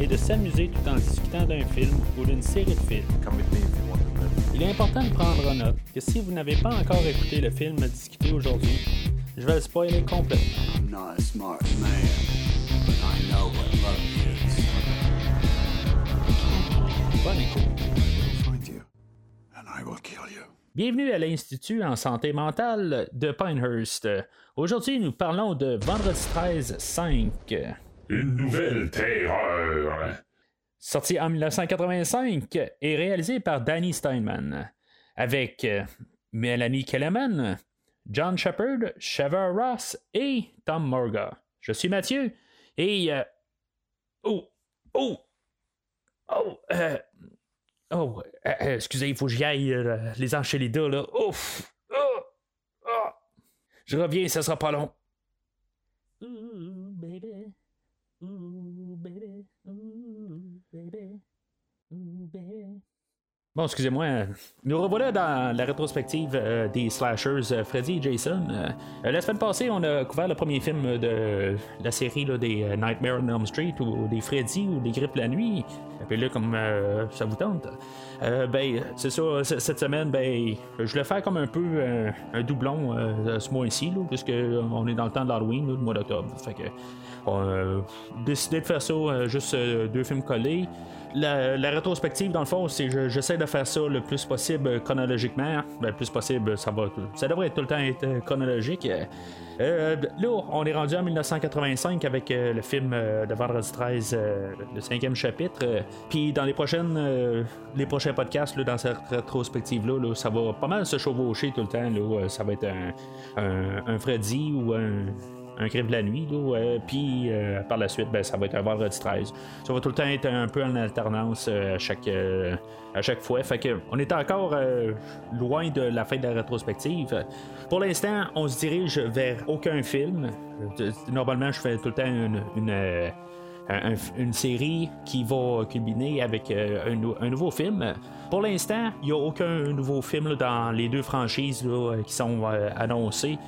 est de s'amuser tout en discutant d'un film ou d'une série de films. Il est important de prendre en note que si vous n'avez pas encore écouté le film discuté aujourd'hui, je vais le spoiler complètement. Bonne écoute. Bienvenue à l'Institut en santé mentale de Pinehurst. Aujourd'hui, nous parlons de Vendredi 13 5. Une nouvelle terreur. sorti en 1985 et réalisé par Danny Steinman, avec euh, Melanie Kellerman, John Shepard, Trevor Ross et Tom Morga. Je suis Mathieu et. euh, Oh! Oh! Oh! euh, Oh! excusez, il faut que j'y aille les enchelidas, là. Ouf! Oh! Oh! Je reviens, ça sera pas long. Ooh, baby. Ooh, baby. Ooh, baby. Ooh, baby. Bon, excusez-moi. Nous revoilà dans la rétrospective euh, des slashers euh, Freddy et Jason. Euh, euh, la semaine passée, on a couvert le premier film de la série là, des euh, Nightmare on Elm Street ou des Freddy ou des Grippes la nuit. Appelez-le comme euh, ça vous tente. Euh, ben, c'est ça. Cette semaine, ben, je voulais faire comme un peu euh, un doublon euh, ce mois-ci, là, puisque on est dans le temps de là, le mois d'octobre. Fait on a décidé de faire ça, euh, juste euh, deux films collés. La, rétrospective, dans le fond, c'est je- j'essaie de faire ça le plus possible euh, chronologiquement. Ben, le plus possible, ça va. Ça devrait tout le temps être euh, chronologique. Euh, euh, là, on est rendu en 1985 avec euh, le film euh, de Vendredi 13, euh, le cinquième chapitre. Euh, Puis dans les prochaines, euh, les prochains podcasts, là, dans cette rétrospective-là, là, ça va pas mal se chevaucher tout le temps. Là, Euh, ça va être un, un, un Freddy ou un un crime de la nuit, euh, puis par la suite, ben, ça va être un vendredi 13. Ça va tout le temps être un peu en alternance euh, à, chaque, euh, à chaque fois. Fait que on est encore euh, loin de la fin de la rétrospective. Pour l'instant, on se dirige vers aucun film. Normalement, je fais tout le temps une. Un- une série qui va culminer avec euh, un, nou- un nouveau film. Pour l'instant, il n'y a aucun nouveau film dans les deux franchises là, euh, qui sont euh, annoncées.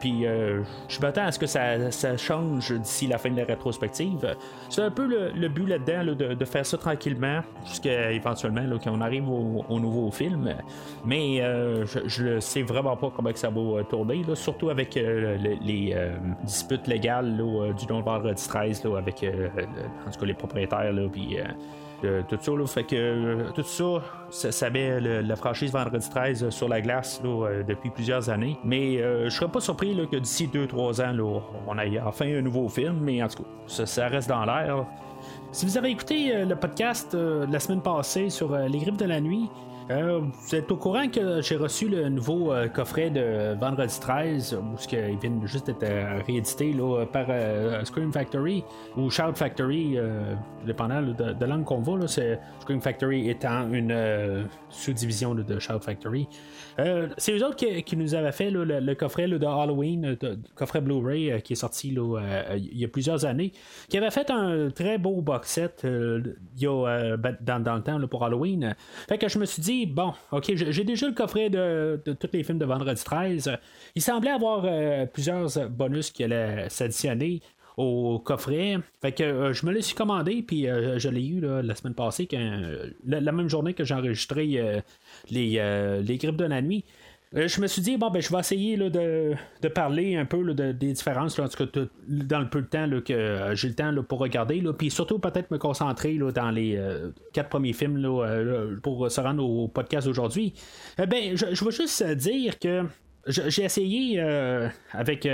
Puis je m'attends à ce que ça, change d'ici la fin de la rétrospective. C'est un peu le, but là-dedans là, de, faire ça tranquillement jusqu'à éventuellement qu'on arrive au, au nouveau film. Mais je ne sais vraiment pas comment que ça va tourner, surtout avec le- les disputes légales là, du de vendredi 13 là, avec en tout cas les propriétaires. Là, puis, euh, euh, tout ça, fait que euh, tout ça, ça, met la franchise Vendredi 13 sur la glace euh, depuis plusieurs années. Mais euh, je serais pas surpris que d'ici 2-3 ans, on ait enfin un nouveau film, mais en tout cas, ça, ça reste dans l'air. Si vous avez écouté euh, le podcast euh, de la semaine passée sur euh, les grippes de la nuit, euh, vous êtes au courant que j'ai reçu le nouveau euh, coffret de Vendredi 13, où ce que- il vient juste d'être euh, réédité là, par euh, Scream Factory ou Shout Factory, euh, dépendant de, de langue qu'on va. Là, Scream Factory étant une euh, sous-division de Shout Factory. Euh, c'est eux autres qui, nous avaient fait le, coffret de Halloween, euh, le coffret Blu-ray euh, qui est sorti euh, il y a plusieurs années, qui avait fait un très beau box set euh, euh, ben, dans, le temps pour Halloween. Fait que je me suis dit, bon, ok, j'ai déjà le coffret de, tous les films de Vendredi 13. Il semblait avoir euh, plusieurs bonus qui allaient s'additionner au coffret. Fait que euh, je me le suis commandé, puis euh, je l'ai eu la semaine passée, euh, la, la même journée que j'ai enregistré euh, les, euh, les grippes de la nuit. Je me suis dit, bon, ben, je vais essayer là, de, de parler un peu là, de- des différences, là, en tout cas, dans le peu de temps que euh, j'ai le temps pour regarder, puis surtout peut-être me concentrer dans les euh, quatre premiers films euh, pour se rendre au podcast d'aujourd'hui. Eh ben, je, je veux juste dire que j'ai essayé avec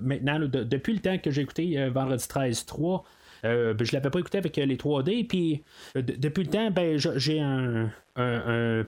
maintenant, depuis le temps que j'ai écouté Vendredi 13 3. Euh, ben, je l'avais pas écouté avec euh, les 3D, puis euh, de- depuis le temps, ben, j'ai un,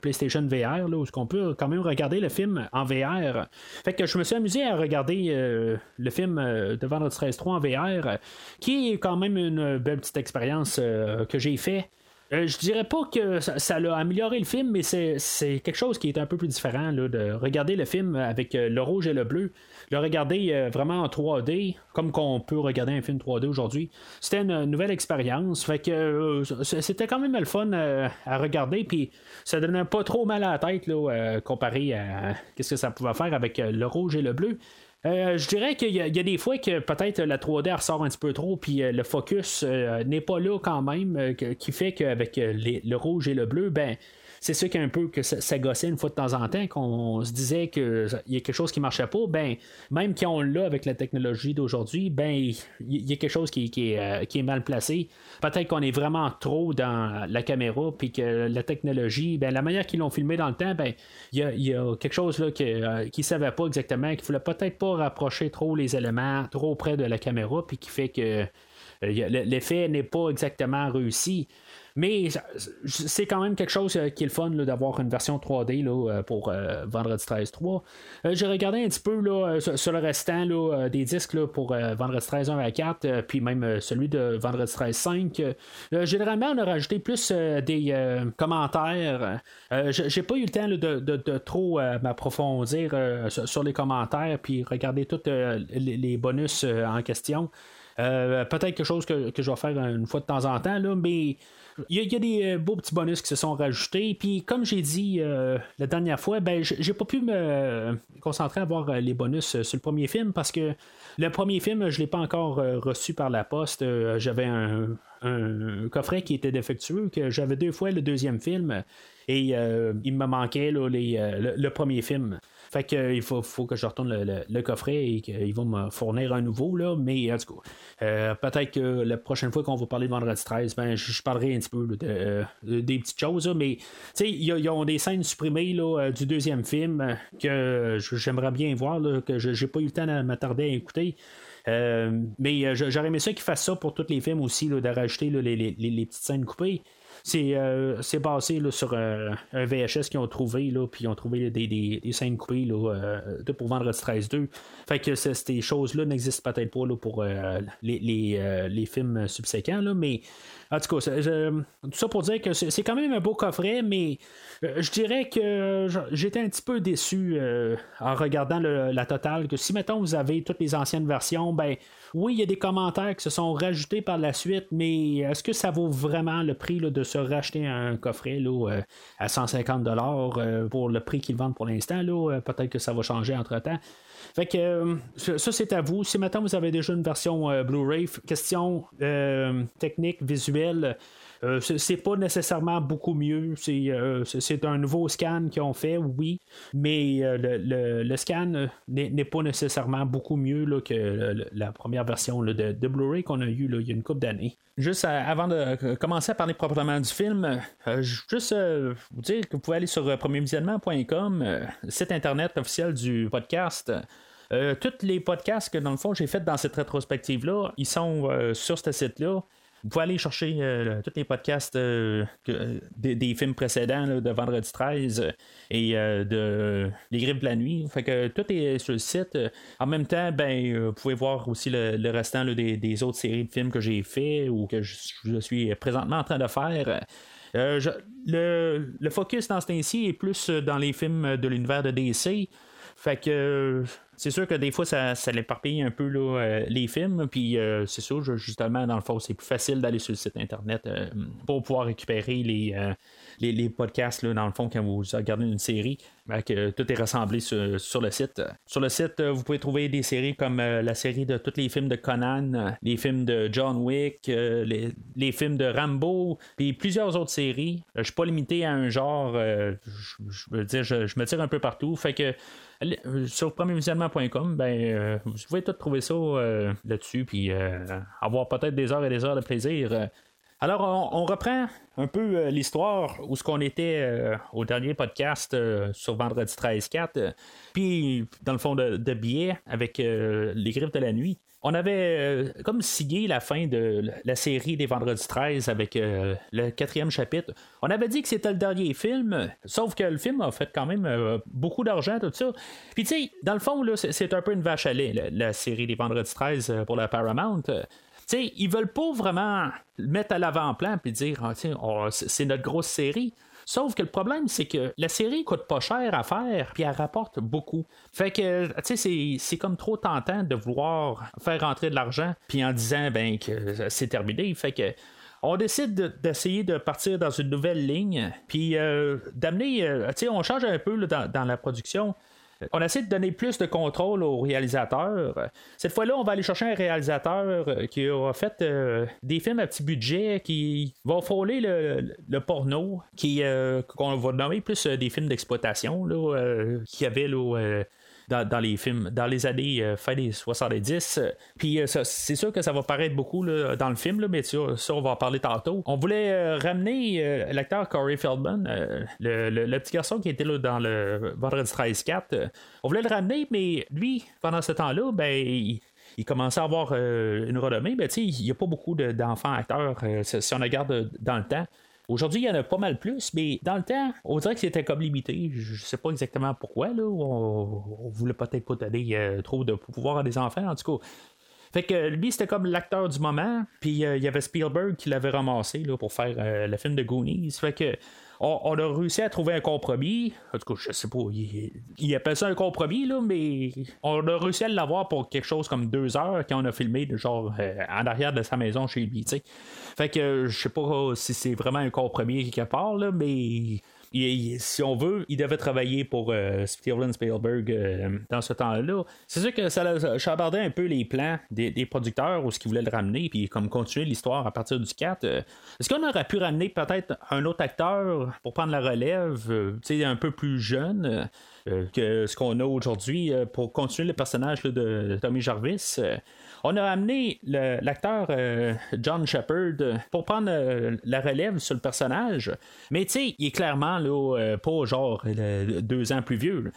PlayStation VR là, où on peut quand même regarder le film en VR. Fait que je me suis amusé à regarder euh, le film euh, de Vendredi 13 3 en VR, euh, qui est quand même une belle petite expérience euh, que j'ai fait. Euh, je dirais pas que ça, ça, a amélioré le film, mais c'est quelque chose qui est un peu plus différent là, de regarder le film avec euh, le rouge et le bleu. Le regarder euh, vraiment en 3D, comme qu'on peut regarder un film 3D aujourd'hui, c'était une nouvelle expérience. Fait que c'était quand même le fun à regarder, puis ça donnait pas trop mal à la tête là, comparé à qu'est-ce que ça pouvait faire avec le rouge et le bleu. Euh, je dirais qu'il y, a des fois que peut-être la 3D ressort un petit peu trop, puis euh, le focus euh, n'est pas là quand même, qui fait qu'avec le rouge et le bleu, ben c'est sûr qu'un peu que ça, gossait une fois de temps en temps, qu'on se disait qu'il y a quelque chose qui marchait pas, ben, même qu'on l'a avec la technologie d'aujourd'hui, ben, il y, a quelque chose qui, euh, qui, est, mal placé. Peut-être qu'on est vraiment trop dans la caméra, puis que la technologie, ben, la manière qu'ils l'ont filmé dans le temps, ben, il y a, quelque chose là qu'ils euh, ne savaient pas exactement, qu'il ne voulait peut-être pas rapprocher trop les éléments trop près de la caméra, puis qui fait que euh, l'effet n'est pas exactement réussi. Mais c'est quand même quelque chose euh, qui est le fun d'avoir une version 3D là, euh, pour euh, Vendredi 13 3. J'ai regardé un petit peu là, sur le restant là, des disques là, pour Vendredi 13 1 à 4, puis même celui de Vendredi 13 5. généralement, on a rajouté plus des commentaires. J'ai pas eu le temps de, trop m'approfondir sur les commentaires, puis regarder tous les, bonus en question. Peut-être quelque chose que, que, je vais faire une fois de temps en temps, là, mais il y, a, des euh, beaux petits bonus qui se sont rajoutés. Puis, comme j'ai dit euh, la dernière fois, ben, j'ai pas pu me concentrer à voir euh, les bonus sur le premier film parce que le premier film, je l'ai pas encore reçu par la poste. J'avais un, coffret qui était défectueux, que j'avais deux fois le deuxième film et il me manquait le, premier film. Fait que euh, il faut, que je retourne le, coffret et qu'ils vont me fournir un nouveau. Là, mais en tout cas, euh, peut-être que la prochaine fois qu'on va parler de vendredi 13, ben, je, parlerai un petit peu euh, des petites choses. mais ils ont des scènes supprimées là, du deuxième film que j'aimerais bien voir, que je n'ai pas eu le temps de m'attarder à écouter. mais j'aurais aimé ça qu'ils fassent ça pour tous les films aussi, de rajouter les, petites scènes coupées. Euh, c'est basé sur euh, un VHS qu'ils ont trouvé, là, puis ils ont trouvé des, des, scènes coupées là, euh, pour Vendredi 13-2. Fait que ces choses-là n'existent peut-être pas là, pour les, les, les, films subséquents, là, mais en tout cas, tout ça pour dire que c'est quand même un beau coffret, mais je dirais que j'étais un petit peu déçu en regardant la totale, que si maintenant vous avez toutes les anciennes versions, ben oui, il y a des commentaires qui se sont rajoutés par la suite, mais est-ce que ça vaut vraiment le prix de se racheter un coffret là, euh, à 150 euh, pour le prix qu'ils vendent pour l'instant? Euh, peut-être que ça va changer entre-temps. Fait que ça, c'est à vous. Si maintenant vous avez déjà une version Blu-ray, question technique, visuelle, euh, c'est pas nécessairement beaucoup mieux. Euh, c'est un nouveau scan qu'ils ont fait, oui, mais euh, le, scan n'est pas nécessairement beaucoup mieux que la première version de, Blu-ray qu'on a eu il y a une couple d'années. Juste avant de commencer à parler proprement du film, juste vous dire que vous pouvez aller sur premiervisionnement.com, site internet officiel du podcast. tous les podcasts que dans le fond j'ai fait dans cette rétrospective-là, ils sont sur ce site-là. Vous pouvez aller chercher euh, tous les podcasts euh, euh, des, films précédents de Vendredi 13 et de Les de la Nuit. Fait que tout est sur le site. En même temps, ben, vous pouvez voir aussi le, restant des, autres séries de films que j'ai fait ou que je, suis présentement en train de faire. le, focus dans ce temps-ci est plus dans les films de l'univers de DC. Fait que c'est sûr que des fois, ça, ça l'éparpille un peu là, euh, les films. Puis euh, c'est sûr, justement, dans le fond, c'est plus facile d'aller sur le site internet euh, pour pouvoir récupérer les, les, podcasts, là, dans le fond, quand vous regardez une série. Que tout est rassemblé sur, le site. Sur le site, vous pouvez trouver des séries comme la série de tous les films de Conan, les films de John Wick, les, films de Rambo, puis plusieurs autres séries. Je suis pas limité à un genre. je veux dire, je, me tire un peu partout. Fait que sur premiervisionnement.com, ben, euh, vous pouvez tout trouver ça euh, là-dessus, puis euh, avoir peut-être des heures et des heures de plaisir. Alors, on, reprend un peu l'histoire où ce qu'on était au dernier podcast sur vendredi 13-4, puis dans le fond de, de billets avec les griffes de la nuit on avait euh, comme signé la fin de la série des Vendredis 13 avec euh, le quatrième chapitre. On avait dit que c'était le dernier film, sauf que le film a fait quand même euh, beaucoup d'argent, tout ça. Puis tu sais, dans le fond, c'est, un peu une vache à lait, la, série des Vendredis 13 pour la Paramount. Sais, ils veulent pas vraiment le mettre à l'avant-plan puis dire ah, c'est notre grosse série. Sauf que le problème, c'est que la série coûte pas cher à faire, puis elle rapporte beaucoup. Fait que, c'est- comme trop tentant de vouloir faire rentrer de l'argent, puis en disant, ben, que c'est terminé. Fait que, on décide de- d'essayer de, partir dans une nouvelle ligne, puis euh, d'amener, euh, on change un peu dans la production. On essaie de donner plus de contrôle au réalisateur. Cette fois-là, on va aller chercher un réalisateur euh, qui a fait euh, des films à petit budget, qui va frôler le, porno, qui euh, qu'on va nommer plus des films d'exploitation, là, euh, qu'il avait là, dans, les films, dans les années euh, fin des 70. Euh, Puis euh, c'est sûr que ça va paraître beaucoup dans le film, là, mais ça, on va en parler tantôt. On voulait euh, ramener l'acteur Corey Feldman, le, petit garçon qui était là dans le Vendredi 13 4. euh, on voulait le ramener, mais lui, pendant ce temps-là, ben, il, commençait à avoir une renommée. Ben, tu sais, il n'y a pas beaucoup de- d'enfants acteurs si on regarde dans le temps. Aujourd'hui, il y en a pas mal plus, mais dans le temps, on dirait que c'était comme limité. Je sais pas exactement pourquoi. Là. On, on voulait peut-être pas donner euh, trop de pouvoir à des enfants, en tout cas. Fait que lui, c'était comme l'acteur du moment. Puis euh, il y avait Spielberg qui l'avait ramassé là, pour faire euh, le film de Goonies. Fait que on, a réussi à trouver un compromis. En tout cas, je sais pas, il, appelle ça un compromis, là, mais on a réussi à l'avoir pour quelque chose comme deux heures quand on a filmé, genre euh, en arrière de sa maison chez lui. tu sais. Fait que je sais pas si c'est vraiment un compromis quelque part, là, mais si on veut, il devait travailler pour euh, Steven Spielberg euh, dans ce temps-là. C'est sûr que ça a chambardé un peu les plans des, producteurs ou ce qu'ils voulaient le ramener, puis comme continuer l'histoire à partir du 4. euh, Est-ce qu'on aurait pu ramener peut-être un autre acteur pour prendre la relève, un peu plus jeune que ce qu'on a aujourd'hui pour continuer le personnage de Tommy Jarvis? On a amené l'acteur euh, John Shepard pour prendre euh, la relève sur le personnage. Mais tu il est clairement là, euh, pas genre deux ans plus vieux.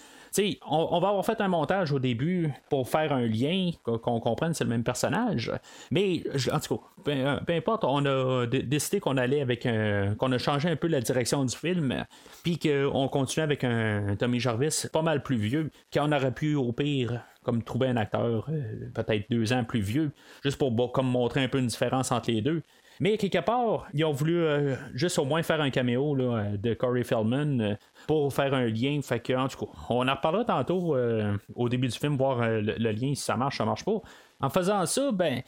on, va avoir fait un montage au début pour faire un lien, qu'on comprenne c'est le même personnage. Mais en tout cas, peu, peu importe, on a décidé qu'on allait avec un. qu'on a changé un peu la direction du film, puis qu'on continue avec un Tommy Jarvis pas mal plus vieux, qu'on aurait pu au pire comme trouver un acteur euh, peut-être deux ans plus vieux, juste pour comme montrer un peu une différence entre les deux. Mais quelque part, ils ont voulu euh, juste au moins faire un caméo là, euh, de Corey Feldman pour faire un lien. Fait que, en tout cas, on en reparlera tantôt au début du film, voir le, lien si ça marche, ça marche pas. En faisant ça, ben,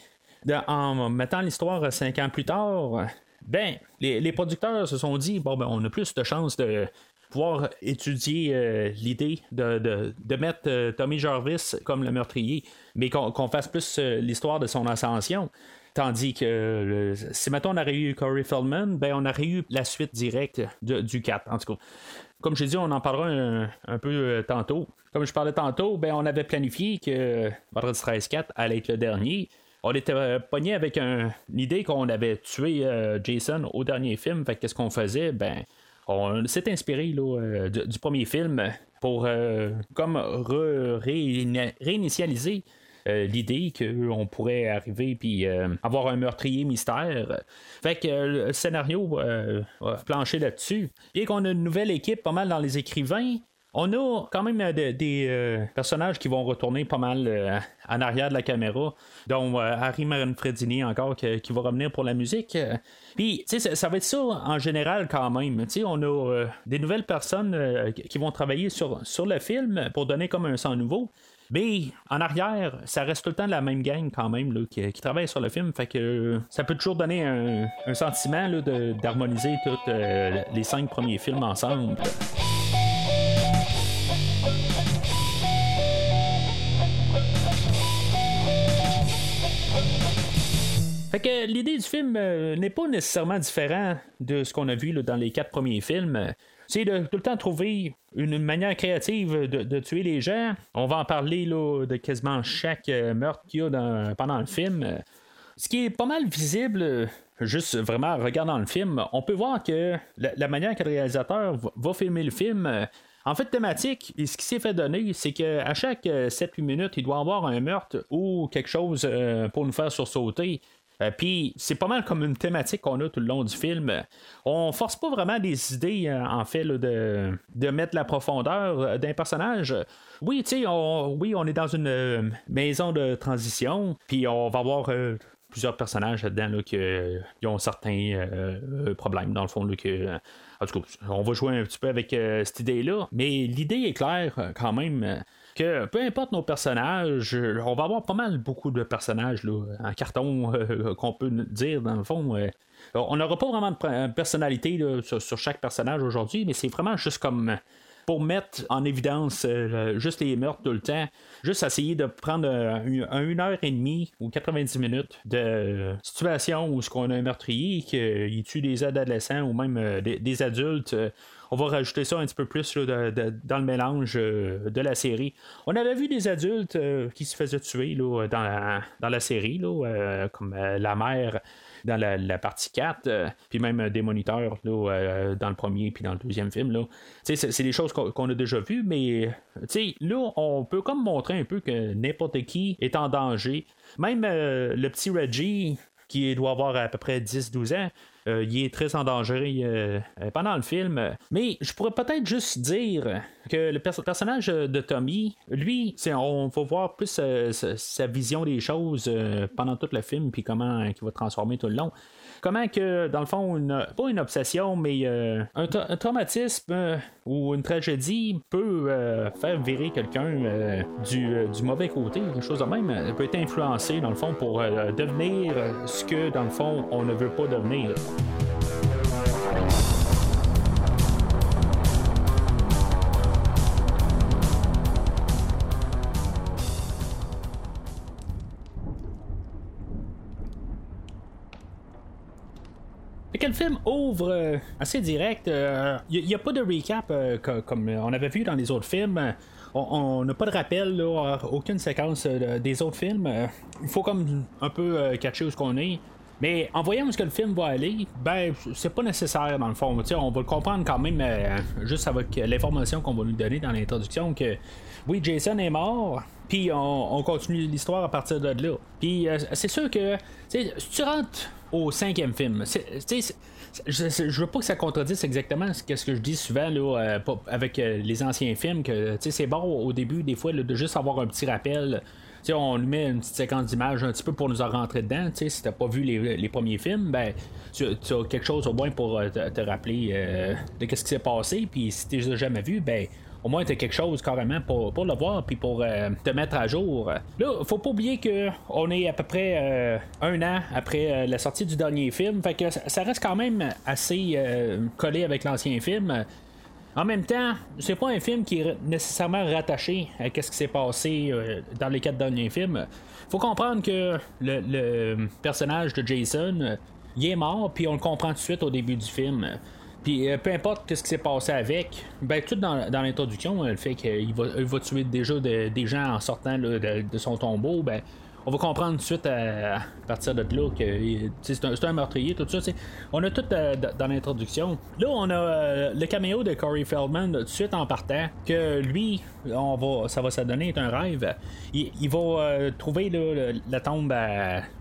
en mettant l'histoire cinq ans plus tard, ben, les, les producteurs se sont dit, bon, ben, on a plus de chances de pouvoir étudier euh, l'idée de, de- de mettre euh, Tommy Jarvis comme le meurtrier, mais qu'on fasse plus euh, l'histoire de son ascension. Tandis que si maintenant on aurait eu Corey Feldman, ben on aurait eu la suite directe de- du 4. En tout cas, comme j'ai dit, on en parlera un, un peu tantôt. Comme je parlais tantôt, ben on avait planifié que Vendredi 13-4 allait être le dernier. On était euh, pogné avec un- une idée qu'on avait tué Jason au dernier film. Fait que qu'est-ce qu'on faisait? Ben, on s'est inspiré euh, du, premier film pour euh, comme réinitialiser euh, l'idée qu'on pourrait arriver puis avoir un meurtrier mystère. Fait que le scénario euh, a planché là-dessus. Et qu'on a une nouvelle équipe pas mal dans les écrivains. On a quand même euh, de- des euh, personnages qui vont retourner pas mal euh, en arrière de la caméra, dont Harry Manfredini encore qui va revenir pour la musique. Puis, tu sais, ça, va être ça en général quand même. Tu sais, on a des nouvelles personnes qui vont travailler sur, sur le film pour donner comme un sang nouveau. Mais en arrière, ça reste tout le temps la même gang quand même qui, travaille sur le film. Fait que ça peut toujours donner un, un sentiment d'harmoniser tous les cinq premiers films ensemble. Fait que l'idée du film euh, n'est pas nécessairement différent de ce qu'on a vu dans les quatre premiers films. C'est de tout le temps trouver une manière créative de, tuer les gens. On va en parler là, de quasiment chaque euh, meurtre qu'il y a pendant le film. Ce qui est pas mal visible, juste vraiment en regardant le film, on peut voir que la, manière que le réalisateur va, filmer le film, euh, en fait, thématique, et ce qui s'est fait donner, c'est qu'à chaque euh, 7-8 minutes, il doit avoir un meurtre ou quelque chose pour nous faire sursauter. Euh, Puis c'est pas mal comme une thématique qu'on a tout le long du film. On force pas vraiment des idées, euh, en fait, de, de mettre la profondeur euh, d'un personnage. Oui, tu sais, on, oui, on est dans une maison de transition, puis on va avoir plusieurs personnages là-dedans là, qui ont certains problèmes, dans le fond. Là, que, en tout cas, on va jouer un petit peu avec cette idée-là, mais l'idée est claire quand même que peu importe nos personnages, on va avoir pas mal beaucoup de personnages là, en carton qu'on peut dire dans le fond. on n'aura pas vraiment de personnalité sur, chaque personnage aujourd'hui, mais c'est vraiment juste comme pour mettre en évidence euh, juste les meurtres tout le temps, juste essayer de prendre euh, une heure et demie ou 90 minutes de situation où ce qu'on a un meurtrier qui tue des adolescents ou même euh, des, adultes on va rajouter ça un petit peu plus dans le mélange de la série. On avait vu des adultes qui se faisaient tuer dans, la, série, comme la mère dans la, partie 4, euh, puis même euh, des moniteurs euh, dans le premier puis dans le deuxième film. C'est des choses qu'on, a déjà vues, mais là, on peut comme montrer un peu que n'importe qui est en danger. Même le petit Reggie, qui doit avoir à peu près 10-12 ans, euh, il est très en danger euh, euh, pendant le film. Mais je pourrais peut-être juste dire que le personnage de Tommy, lui, on va voir plus sa vision des choses pendant tout le film, puis comment il va transformer tout le long comment que, dans le fond, pas une obsession, mais un, traumatisme ou une tragédie peut faire virer quelqu'un du, mauvais côté, quelque chose de même. Peut être influencé, dans le fond, pour devenir ce que, dans le fond, on ne veut pas devenir. Le film ouvre euh, assez direct. Il euh, n'y a, pas de recap euh, comme on avait vu dans les autres films. On n'a pas de rappel, aucune séquence des autres films. Il faut comme un peu catcher où ce qu'on est. Mais en voyant où ce que le film va aller, ben c'est pas nécessaire dans le fond. on va le comprendre quand même juste avec l'information qu'on va nous donner dans l'introduction que oui, Jason est mort, puis on, continue l'histoire à partir de là. Puis c'est sûr que si tu rentres au cinquième film. je, je, veux pas que ça contredise exactement ce que, je dis souvent là, euh, avec euh, les anciens films, que c'est bon au début, des fois, de juste avoir un petit rappel. On lui met une petite séquence d'image un petit peu pour nous en rentrer dedans. si t'as pas vu les, premiers films, ben tu, as quelque chose au moins pour euh, te, rappeler de ce qui s'est passé. Puis si tu les jamais vu, ben au moins tu as quelque chose carrément pour, pour le voir puis pour euh, te mettre à jour. Là, faut pas oublier que on est à peu près euh, un an après euh, la sortie du dernier film, fait que ça reste quand même assez collé avec l'ancien film. En même temps, c'est pas un film qui est nécessairement rattaché à ce qui s'est passé dans les quatre derniers films. Faut comprendre que le, personnage de Jason, il est mort, puis on le comprend tout de suite au début du film. Puis euh, peu importe ce qui s'est passé avec, ben tout dans, l'introduction, le fait qu'il va, il va tuer déjà des gens en sortant de, de, son tombeau, ben on va comprendre tout de suite à, partir de là que c'est un, meurtrier, tout ça. On a tout euh, dans l'introduction. Là, on a euh, le caméo de Corey Feldman tout de suite en partant, que lui, on va, ça va s'adonner est un rêve. Il, va euh, trouver la tombe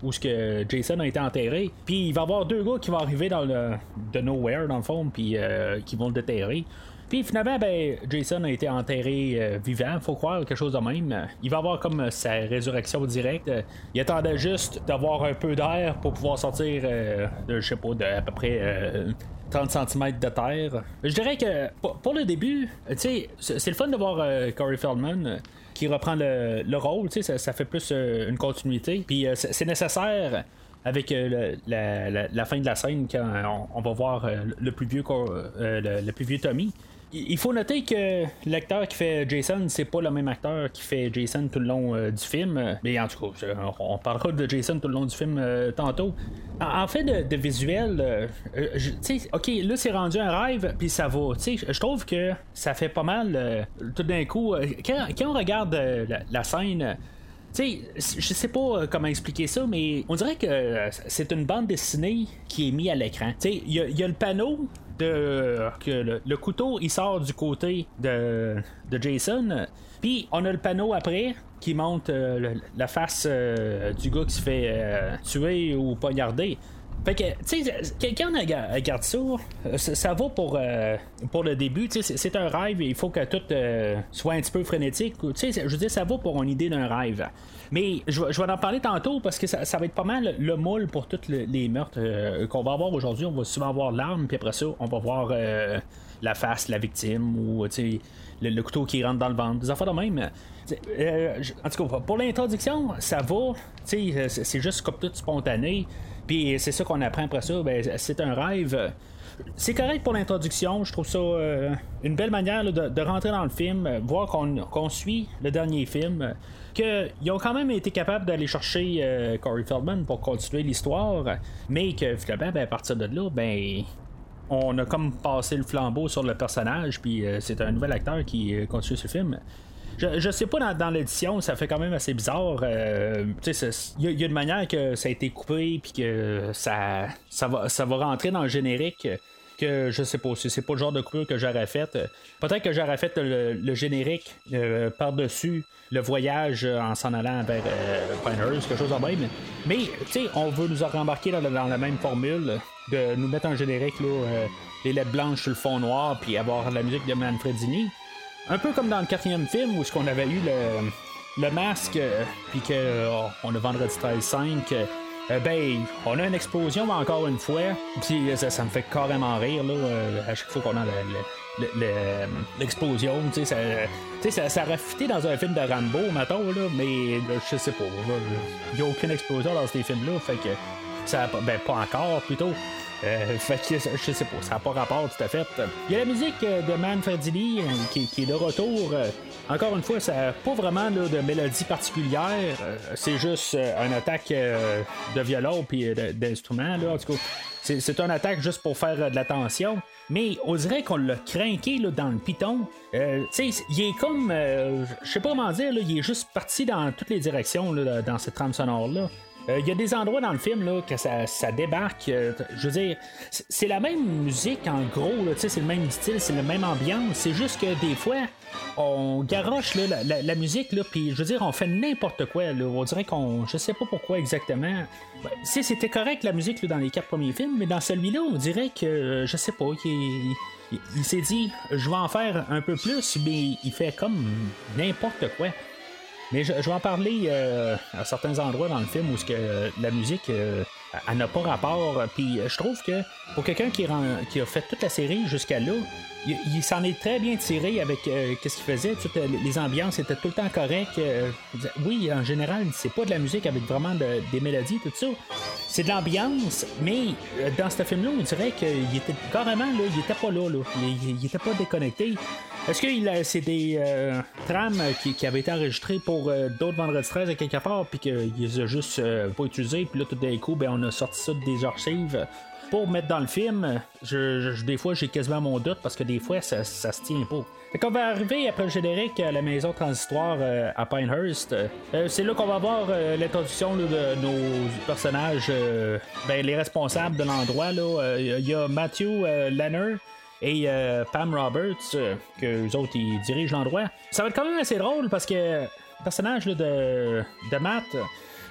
où Jason a été enterré, puis il va y avoir deux gars qui vont arriver dans le de nowhere dans le fond, puis qui vont le déterrer. Puis finalement, ben, Jason a été enterré euh, vivant, faut croire, quelque chose de même. Il va avoir comme euh, sa résurrection directe. Il attendait juste d'avoir un peu d'air pour pouvoir sortir, euh, de, je sais pas, de à peu près 30 cm de terre. Je dirais que pour, le début, c'est le fun de voir Corey Feldman qui reprend le, rôle, sais, ça, fait plus une continuité. Puis c'est nécessaire avec la, fin de la scène quand on, va voir le plus vieux le, plus vieux Tommy il faut noter que l'acteur qui fait Jason, c'est pas le même acteur qui fait Jason tout le long euh, du film. Mais en tout cas, on parlera de Jason tout le long du film euh, tantôt. En, fait, de, visuel, euh, tu sais, ok, là c'est rendu un rêve, puis ça va. Je trouve que ça fait pas mal tout d'un coup. Quand, on regarde la, scène. Tu sais, je sais pas comment expliquer ça, mais on dirait que c'est une bande dessinée qui est mise à l'écran. Tu sais, il y, a le panneau de que le, couteau il sort du côté de, de Jason. Puis on a le panneau après qui montre euh, la face euh, du gars qui se fait euh, tuer ou poignarder. Fait que, tu sais, quelqu'un regarde ça, ça, ça pour, pour le début, tu c'est- un rêve et il faut que tout soit un petit peu frénétique. Je veux dire, ça va pour une idée d'un rêve. Mais je, vais- en parler tantôt parce que ça, va être pas mal le moule pour tous le- les meurtres euh, qu'on va avoir aujourd'hui. On va souvent voir l'arme, puis après ça, on va voir euh, la face, la victime, ou le, couteau qui rentre dans le ventre, des affaires de même. Euh, en tout cas, pour l'introduction, ça va. C'est juste comme tout spontané. Puis c'est ça qu'on apprend après ça. Ben, c'est un rêve. C'est correct pour l'introduction. Je trouve ça une belle manière de, rentrer dans le film, voir qu'on suit le dernier film. Qu'ils ont quand même été capables d'aller chercher euh, Corey Feldman pour continuer l'histoire, mais que finalement, ben, à partir de là, ben, on a comme passé le flambeau sur le personnage, puis euh, c'est un nouvel acteur qui euh, continue ce film. Je, sais pas dans, l'édition, ça fait quand même assez bizarre. il y, y a une manière que ça a été coupé, puis que ça, ça, va, ça va rentrer dans le générique. Je sais pas, si c'est pas le genre de coupure que j'aurais faite. Peut-être que j'aurais fait le, générique euh, par-dessus le voyage euh, en s'en allant vers euh, Pinehurst, quelque chose de même. Mais, tu sais, on veut nous rembarquer dans, dans la même formule de nous mettre un générique, là, euh, les lettres blanches sur le fond noir, puis avoir la musique de Manfredini. Un peu comme dans le quatrième film où ce qu'on avait eu le, le masque, puis euh, on a vendredi 13-5. Ben, on a une explosion encore une fois, puis euh, ça, ça me fait carrément rire là, euh, à chaque fois qu'on a le- le- le- le- l'explosion. Tu sais, ça, ça, ça aurait dans un film de Rambo, mettons, là, mais je sais pas. Il n'y a aucune explosion dans ces films-là, fait que ça ben, pas encore plutôt. Euh, fait que je sais pas, ça n'a pas rapport tout à fait. Il y a la musique euh, de Manfredini euh, qui, qui est de retour. Encore une fois, ça n'a pas vraiment de mélodie particulière. C'est juste une attaque de violon puis d'instruments. En tout cas, c'est, une attaque juste pour faire de la tension. Mais on dirait qu'on l'a craqué là, dans le piton. Tu sais, il est comme. euh, je sais pas comment dire, il est juste parti dans toutes les directions là, dans cette trame sonore-là. Euh, Il y a des endroits dans le film là, que ça, débarque. euh, je veux dire, c'est la même musique en gros, là, c'est le même style, c'est la même ambiance. C'est juste que des fois, on garoche la, musique, là, puis je veux dire, on fait n'importe quoi. Là. On dirait qu'on. Je sais pas pourquoi exactement. Ben, sais, c'était correct la musique là, dans les quatre premiers films, mais dans celui-là, on dirait que. euh, Je sais pas, il, il- il s'est dit, je vais en faire un peu plus, mais il fait comme n'importe quoi. Mais je, vais en parler euh, à certains endroits dans le film où que, euh, la musique euh, n'a pas rapport. Puis je trouve que pour quelqu'un qui a fait toute la série jusqu'à là, il, s'en est très bien tiré avec euh, qu'est-ce qu'il faisait? Euh, les ambiances étaient tout le temps correctes. euh, oui, en général, c'est pas de la musique avec vraiment de- des mélodies, tout ça. C'est de l'ambiance, mais dans ce film-là, on dirait qu'il était carrément là, il était pas là, là. Il, il était pas déconnecté. Est-ce que c'est des euh, trames qui, avaient été enregistrées pour d'autres vendredis 13 à quelque part, puis qu'ils a juste pas utilisés, puis là tout d'un coup, ben, on a sorti ça des archives? Pour mettre dans le film? Des fois, j'ai quasiment mon doute parce que des fois, ça, se tient pas. Fait qu'on va arriver après le générique à la maison transitoire euh, à Pinehurst. Euh, c'est là qu'on va voir euh, l'introduction de nos personnages, euh, ben, les responsables de l'endroit. Il y a Matthew Lanner et Pam Roberts, que les autres ils dirigent l'endroit. Ça va être quand même assez drôle parce que le personnage de, de Matt,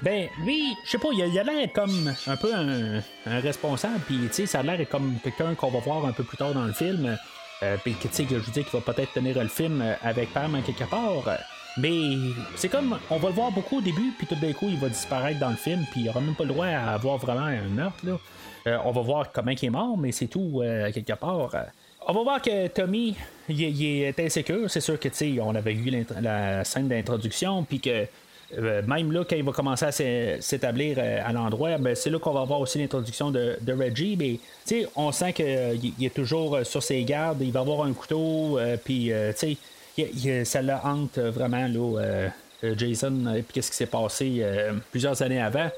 ben lui, je sais pas, il a l'air comme un peu un, responsable, puis tu sais, ça a l'air comme quelqu'un qu'on va voir un peu plus tard dans le film. Euh, puis tu sais, je vous dis qu'il va peut-être tenir le film avec Pam en quelque part. Mais c'est comme, on va le voir beaucoup au début, puis tout d'un coup, il va disparaître dans le film, puis il aura même pas le droit à avoir vraiment un meurtre. Là. Euh, on va voir comment il est mort, mais c'est tout, euh, quelque part. On va voir que Tommy, il, est insécure. C'est sûr que, tu sais, on avait vu l'int- la scène d'introduction, puis que euh, même là, quand il va commencer à s'é- s'établir euh, à l'endroit, ben, c'est là qu'on va voir aussi l'introduction de, Reggie. Mais on sent qu'il est toujours euh, sur ses gardes, il va avoir un couteau, euh, puis euh, ça le hante euh, vraiment, là, euh, euh, Jason, et puis qu'est-ce qui s'est passé euh, plusieurs années avant.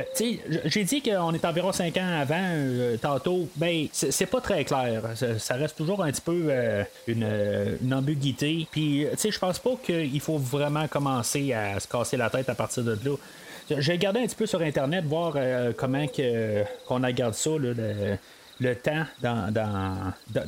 Euh, j'ai dit qu'on est environ 5 ans avant, euh, tantôt. Ben, c'est pas très clair. Ça, reste toujours un petit peu euh, une, euh, une ambiguïté. Puis, tu je pense pas qu'il faut vraiment commencer à se casser la tête à partir de là. J'ai regardé un petit peu sur Internet, voir comment qu'on regarde ça, le, temps dans,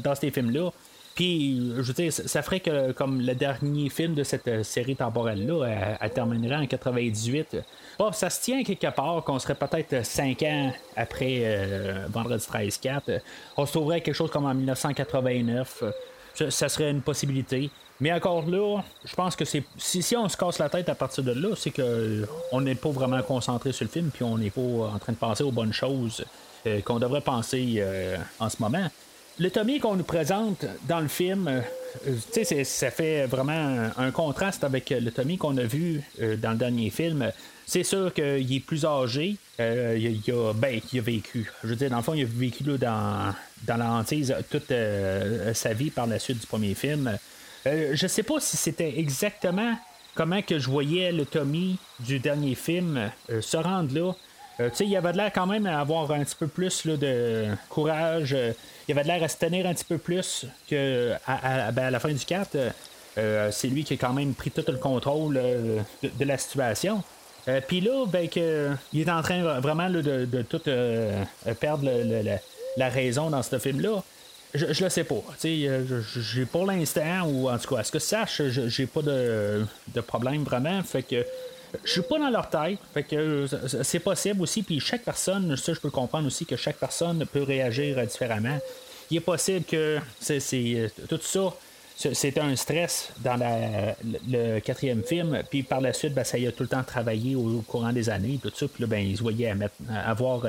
dans ces films-là. Puis, je veux dire, ça ferait que comme le dernier film de cette série temporelle-là, elle, elle terminerait en 98. Bon, ça se tient quelque part qu'on serait peut-être 5 ans après euh, Vendredi 13-4. On se trouverait quelque chose comme en 1989. Ça, serait une possibilité. Mais encore là, je pense que c'est si, on se casse la tête à partir de là, c'est que on n'est pas vraiment concentré sur le film, puis on n'est pas en train de penser aux bonnes choses euh, qu'on devrait penser euh, en ce moment. Le Tommy qu'on nous présente dans le film, euh, sais, ça fait vraiment un, contraste avec le Tommy qu'on a vu euh, dans le dernier film. C'est sûr qu'il est plus âgé. euh, il, a- ben, il a vécu. Je veux dire, dans le fond, il a vécu dans, la hantise toute euh, sa vie par la suite du premier film. Euh, je sais pas si c'était exactement comment que je voyais le Tommy du dernier film euh, se rendre là. Euh, il avait l'air quand même à avoir un petit peu plus de courage. Il avait l'air à se tenir un petit peu plus que à, ben, la fin du 4. euh, euh, c'est lui qui a quand même pris tout le contrôle euh, de, la situation. Puis là, ben, que, il est en train vraiment de, tout perdre la raison dans ce film-là. Je, je le sais pas. J'ai pour l'instant, ou en tout cas, à ce que je sache, j'ai pas de, de problème vraiment. Fait que je suis pas dans leur tête. Fait que euh, c'est- possible aussi. Puis chaque personne, ça, je peux comprendre aussi que chaque personne peut réagir euh, différemment. Il est possible que c'est, c'est, euh, tout ça. C'était un stress dans le, quatrième film, puis par la suite, ben, ça y a tout le temps travaillé au, courant des années, tout ça, puis là, ben, ils voyaient à mettre- à avoir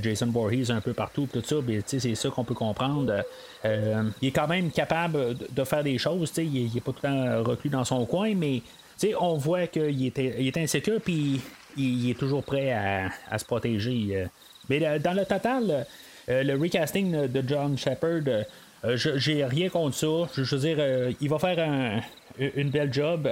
Jason Voorhees un peu partout, tout ça, ben, c'est ça qu'on peut comprendre. Il est quand même capable de, faire des choses, il, est- il est pas tout le temps reclus dans son coin, mais sais, on voit qu'il était, il est insécure, puis il, est toujours prêt à, se protéger. euh. Mais euh, dans le total, euh, le recasting de John Shepard, j'ai rien contre ça. Je, veux dire, il va faire un- une belle job.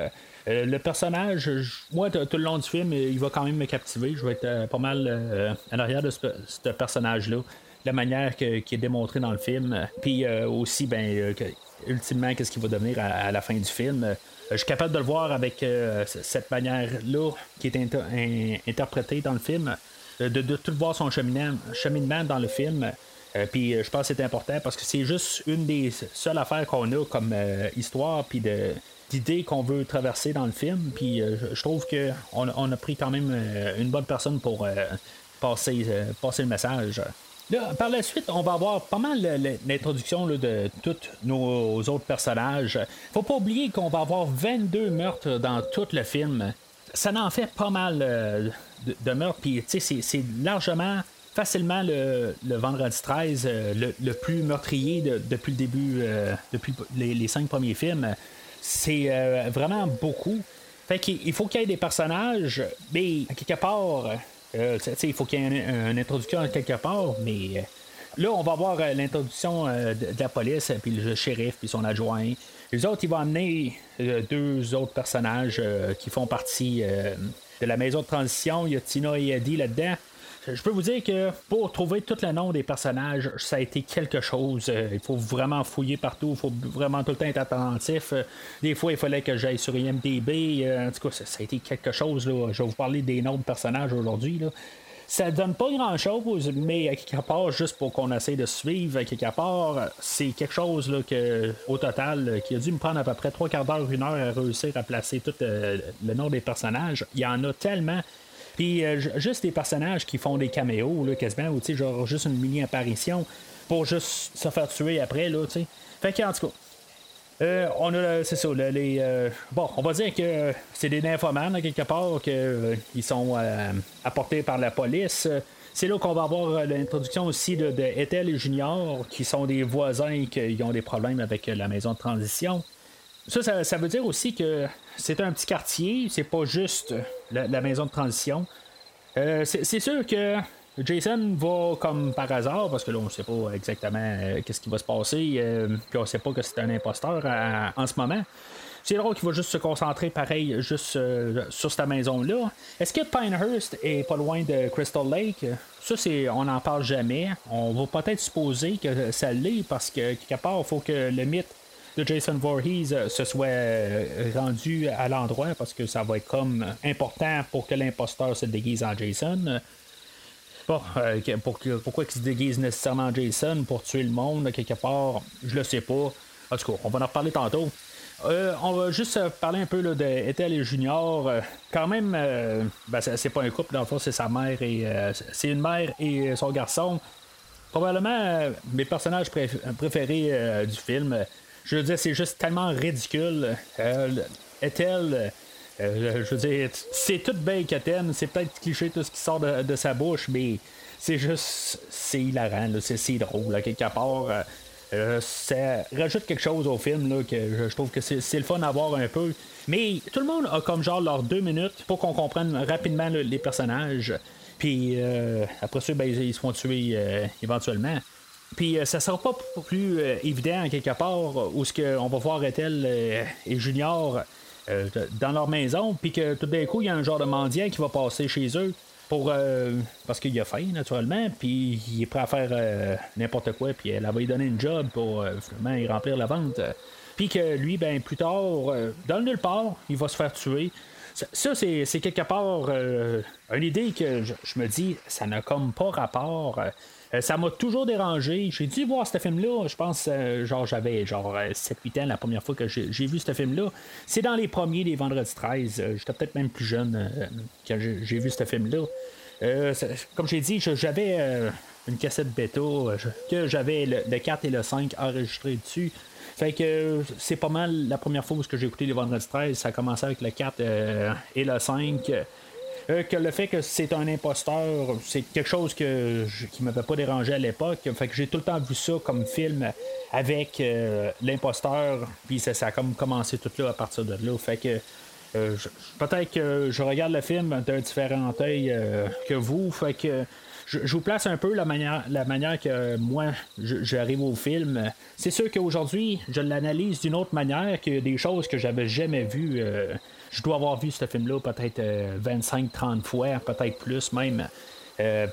Le personnage, moi, tout le long du film, il va quand même me captiver. Je vais être pas mal euh, en arrière de ce, personnage-là. La manière que- qui est démontrée dans le film. Puis aussi, ben, ultimement, qu'est-ce qu'il va devenir à la fin du film. Euh, je suis capable de le voir avec euh, cette manière-là qui est inter- in- interprétée dans le film. Euh, De, tout voir son cheminement, dans le film. Puis je pense que c'est important parce que c'est juste une des seules affaires qu'on a comme histoire puis d'idées qu'on veut traverser dans le film. Puis je- trouve que on, a pris quand même une bonne personne pour passer le message. Par la suite, on va avoir pas mal l'introduction de tous nos autres personnages. Faut pas oublier qu'on va avoir 22 meurtres dans tout le film. Ça en fait pas mal euh, de, meurtres. Puis, c'est- largement, facilement le, vendredi 13, euh, le, plus meurtrier de- depuis le début, euh, depuis les, cinq premiers films. C'est vraiment beaucoup. Fait faut qu'il y ait des personnages, mais quelque part, euh, il faut qu'il y ait introduction à quelque part, mais euh, là, on va voir euh, l'introduction de, la police, puis le shérif, puis son adjoint. Les autres, ils vont amener deux autres personnages qui font partie de la maison de transition. Il y a Tina et Eddie là-dedans. Je peux vous dire que pour trouver tout le nom des personnages, ça a été quelque chose. Euh, Il faut vraiment fouiller partout, il faut vraiment tout le temps être attentif. Euh, Des fois, il fallait que j'aille sur IMDB. Euh, En tout cas, ça, a été quelque chose. Là. Je vais vous parler des noms de personnages aujourd'hui. là. Ça donne pas grand chose, mais à quelque part, juste pour qu'on essaie de suivre, à quelque part, c'est quelque chose là, que, au total, qui a dû me prendre à peu près trois quarts d'heure, une heure à réussir à placer tout le nom des personnages. Il y en a tellement. Puis euh, ju- juste des personnages qui font des caméos, quasiment, ou genre juste une mini-apparition pour juste se faire tuer après, là, tu sais. Fait que, en tout cas, euh, on a, c'est ça, le- les. euh, bon, on va dire que c'est des nymphomanes, quelque part, qu'ils sont euh, apportés par la police. C'est là qu'on va avoir l'introduction aussi de, Ethel et Junior, qui sont des voisins qui ont des problèmes avec la maison de transition. Ça, ça, ça veut dire aussi que c'est un petit quartier, c'est pas juste la, maison de transition. Euh, c'est sûr que Jason va comme par hasard, parce que là on sait pas exactement euh, qu'est-ce qui va se passer, euh, puis on sait pas que c'est un imposteur en ce moment. C'est drôle qu'il va juste se concentrer pareil juste sur cette maison-là. Est-ce que Pinehurst est pas loin de Crystal Lake? Ça, c'est. on n'en parle jamais. On va peut-être supposer que ça l'est parce que quelque part, il faut que le mythe de Jason Voorhees euh, se soit euh, rendu à l'endroit parce que ça va être comme important pour que l'imposteur se déguise en Jason. Euh, pour pourquoi il se déguise nécessairement en Jason pour tuer le monde quelque part, je le sais pas. En tout cas, on va en reparler tantôt. Euh, on va juste parler un peu de Ethel et Junior. quand même, ben, c'est pas un couple, dans le fond, c'est sa mère et. c'est une mère et son garçon. Probablement mes personnages préférés du film. Je veux dire, c'est juste tellement ridicule. Ethel. je veux dire, c'est tout bien qu'Ethel. C'est peut-être cliché tout ce qui sort de, sa bouche, mais c'est juste. C'est hilarant, c'est drôle, quelque part. Euh, ça rajoute quelque chose au film que je trouve que c'est le fun à voir un peu. Mais tout le monde a comme genre leurs deux minutes pour qu'on comprenne rapidement les personnages. Puis euh, après ça, ben, ils se font tuer euh, éventuellement. Puis ça sera pas plus évident quelque part où ce que on va voir Ethel et Junior dans leur maison, puis que tout d'un coup il y a un genre de mendiant qui va passer chez eux pour euh, parce qu'il a faim naturellement, puis il est prêt à faire euh, n'importe quoi, puis elle, va lui donner une job pour euh, finalement y remplir la vente. Puis que lui, ben plus tard, dans le nulle part, il va se faire tuer. Ça, c'est, quelque part une idée que je, me dis, ça n'a comme pas rapport. Ça m'a toujours dérangé. J'ai dû voir ce film-là, je pense, genre j'avais genre 7-8 ans la première fois que j'ai, vu ce film-là. C'est dans les premiers des Vendredis 13. J'étais peut-être même plus jeune quand j'ai, vu ce film-là. Euh, comme j'ai dit, j'avais euh, une cassette bêta euh, que j'avais le, 4 et le 5 enregistrés dessus. Fait que c'est pas mal la première fois où j'ai écouté les Vendredi 13, ça a commencé avec le 4 et le 5. Que le fait que c'est un imposteur, c'est quelque chose que qui m'avait pas dérangé à l'époque. Fait que j'ai tout le temps vu ça comme film avec l'imposteur, puis ça, ça, a comme commencé tout là à partir de là. Fait que euh, peut-être que je regarde le film d'un différent œil euh, que vous. Fait que je, vous place un peu la manière, la manière que moi j'arrive au film. C'est sûr qu'aujourd'hui, je l'analyse d'une autre manière que des choses que j'avais jamais vues. Euh, je dois avoir vu ce film-là peut-être 25-30 fois, peut-être plus même.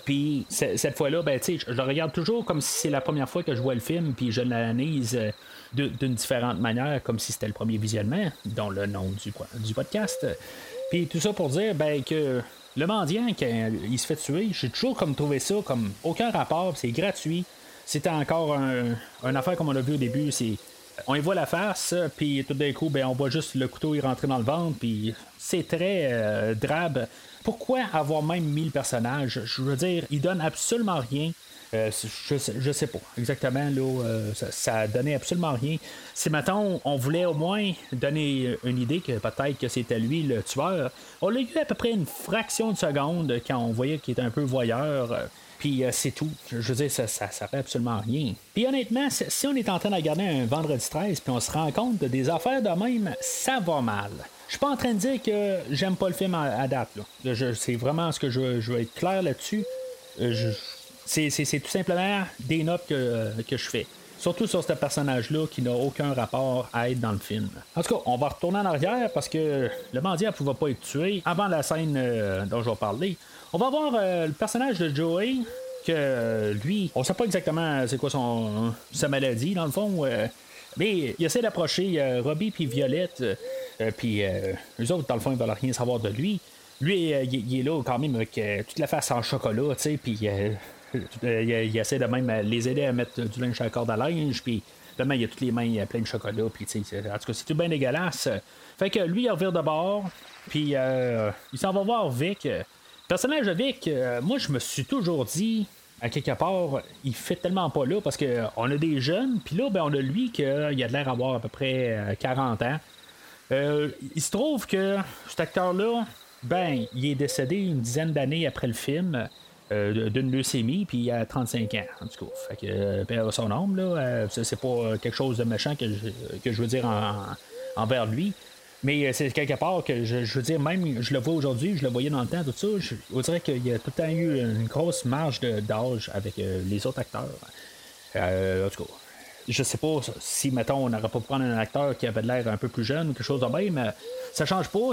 puis cette fois-là, ben, je le regarde toujours comme si c'est la première fois que je vois le film, puis je l'analyse d'une différente manière, comme si c'était le premier visionnement, dont le nom du, podcast. Puis tout ça pour dire ben, que le mendiant, quand il se fait tuer, j'ai toujours comme trouvé ça comme aucun rapport, c'est gratuit. C'était encore un, affaire comme on l'a vu au début, c'est on y voit la face, puis tout d'un coup, ben, on voit juste le couteau y rentrer dans le ventre, puis c'est très euh, drabe. Pourquoi avoir même mis le personnage Je veux dire, il donne absolument rien. Euh, je, sais, sais pas exactement, là, euh, ça, a donné absolument rien. Si maintenant on voulait au moins donner une idée que peut-être que c'était lui le tueur, on l'a eu à peu près une fraction de seconde quand on voyait qu'il était un peu voyeur. Euh, puis c'est tout. Je veux dire, ça, ça, fait absolument rien. Puis honnêtement, si on est en train de regarder un vendredi 13 puis on se rend compte de des affaires de même, ça va mal. Je suis pas en train de dire que j'aime pas le film à, date. c'est vraiment ce que je, veux être clair là-dessus. Je, c'est tout simplement des notes que, je fais. Surtout sur ce personnage-là qui n'a aucun rapport à être dans le film. En tout cas, on va retourner en arrière parce que le mendiant ne pouvait pas être tué avant la scène euh, dont je vais parler. On va voir euh, le personnage de Joey, que euh, lui, on sait pas exactement c'est quoi son, sa maladie dans le fond. mais il essaie d'approcher Robbie puis Violette. puis eux autres, dans le fond, ils veulent rien savoir de lui. Lui, il, est là quand même avec toute la face en chocolat, tu sais, puis euh, il, essaie de même les aider à mettre du linge à corde à linge, puis demain, il a toutes les mains pleines de chocolat, puis en tout cas, c'est tout bien dégueulasse. Fait que lui, il revient de bord, puis euh, il s'en va voir Vic. Personnage Vic, euh, moi, je me suis toujours dit, à quelque part, il fait tellement pas là, parce qu'on a des jeunes, puis là, ben, on a lui qui a de l'air d'avoir à peu près 40 ans. il se trouve que cet acteur-là, ben, il est décédé une dizaine d'années après le film. Euh, d'une leucémie, puis il a 35 ans, en tout cas. Fait que, euh, son âme, là, euh, c'est pas quelque chose de méchant que je veux dire envers lui. Mais c'est quelque part que je, veux dire, même je le vois aujourd'hui, je le voyais dans le temps, tout ça, je, on dirait qu'il y a tout le temps eu une grosse marge d'âge avec les autres acteurs. en tout cas, je sais pas si, mettons, on n'aurait pas pu prendre un acteur qui avait l'air un peu plus jeune ou quelque chose de même. Ça change pas.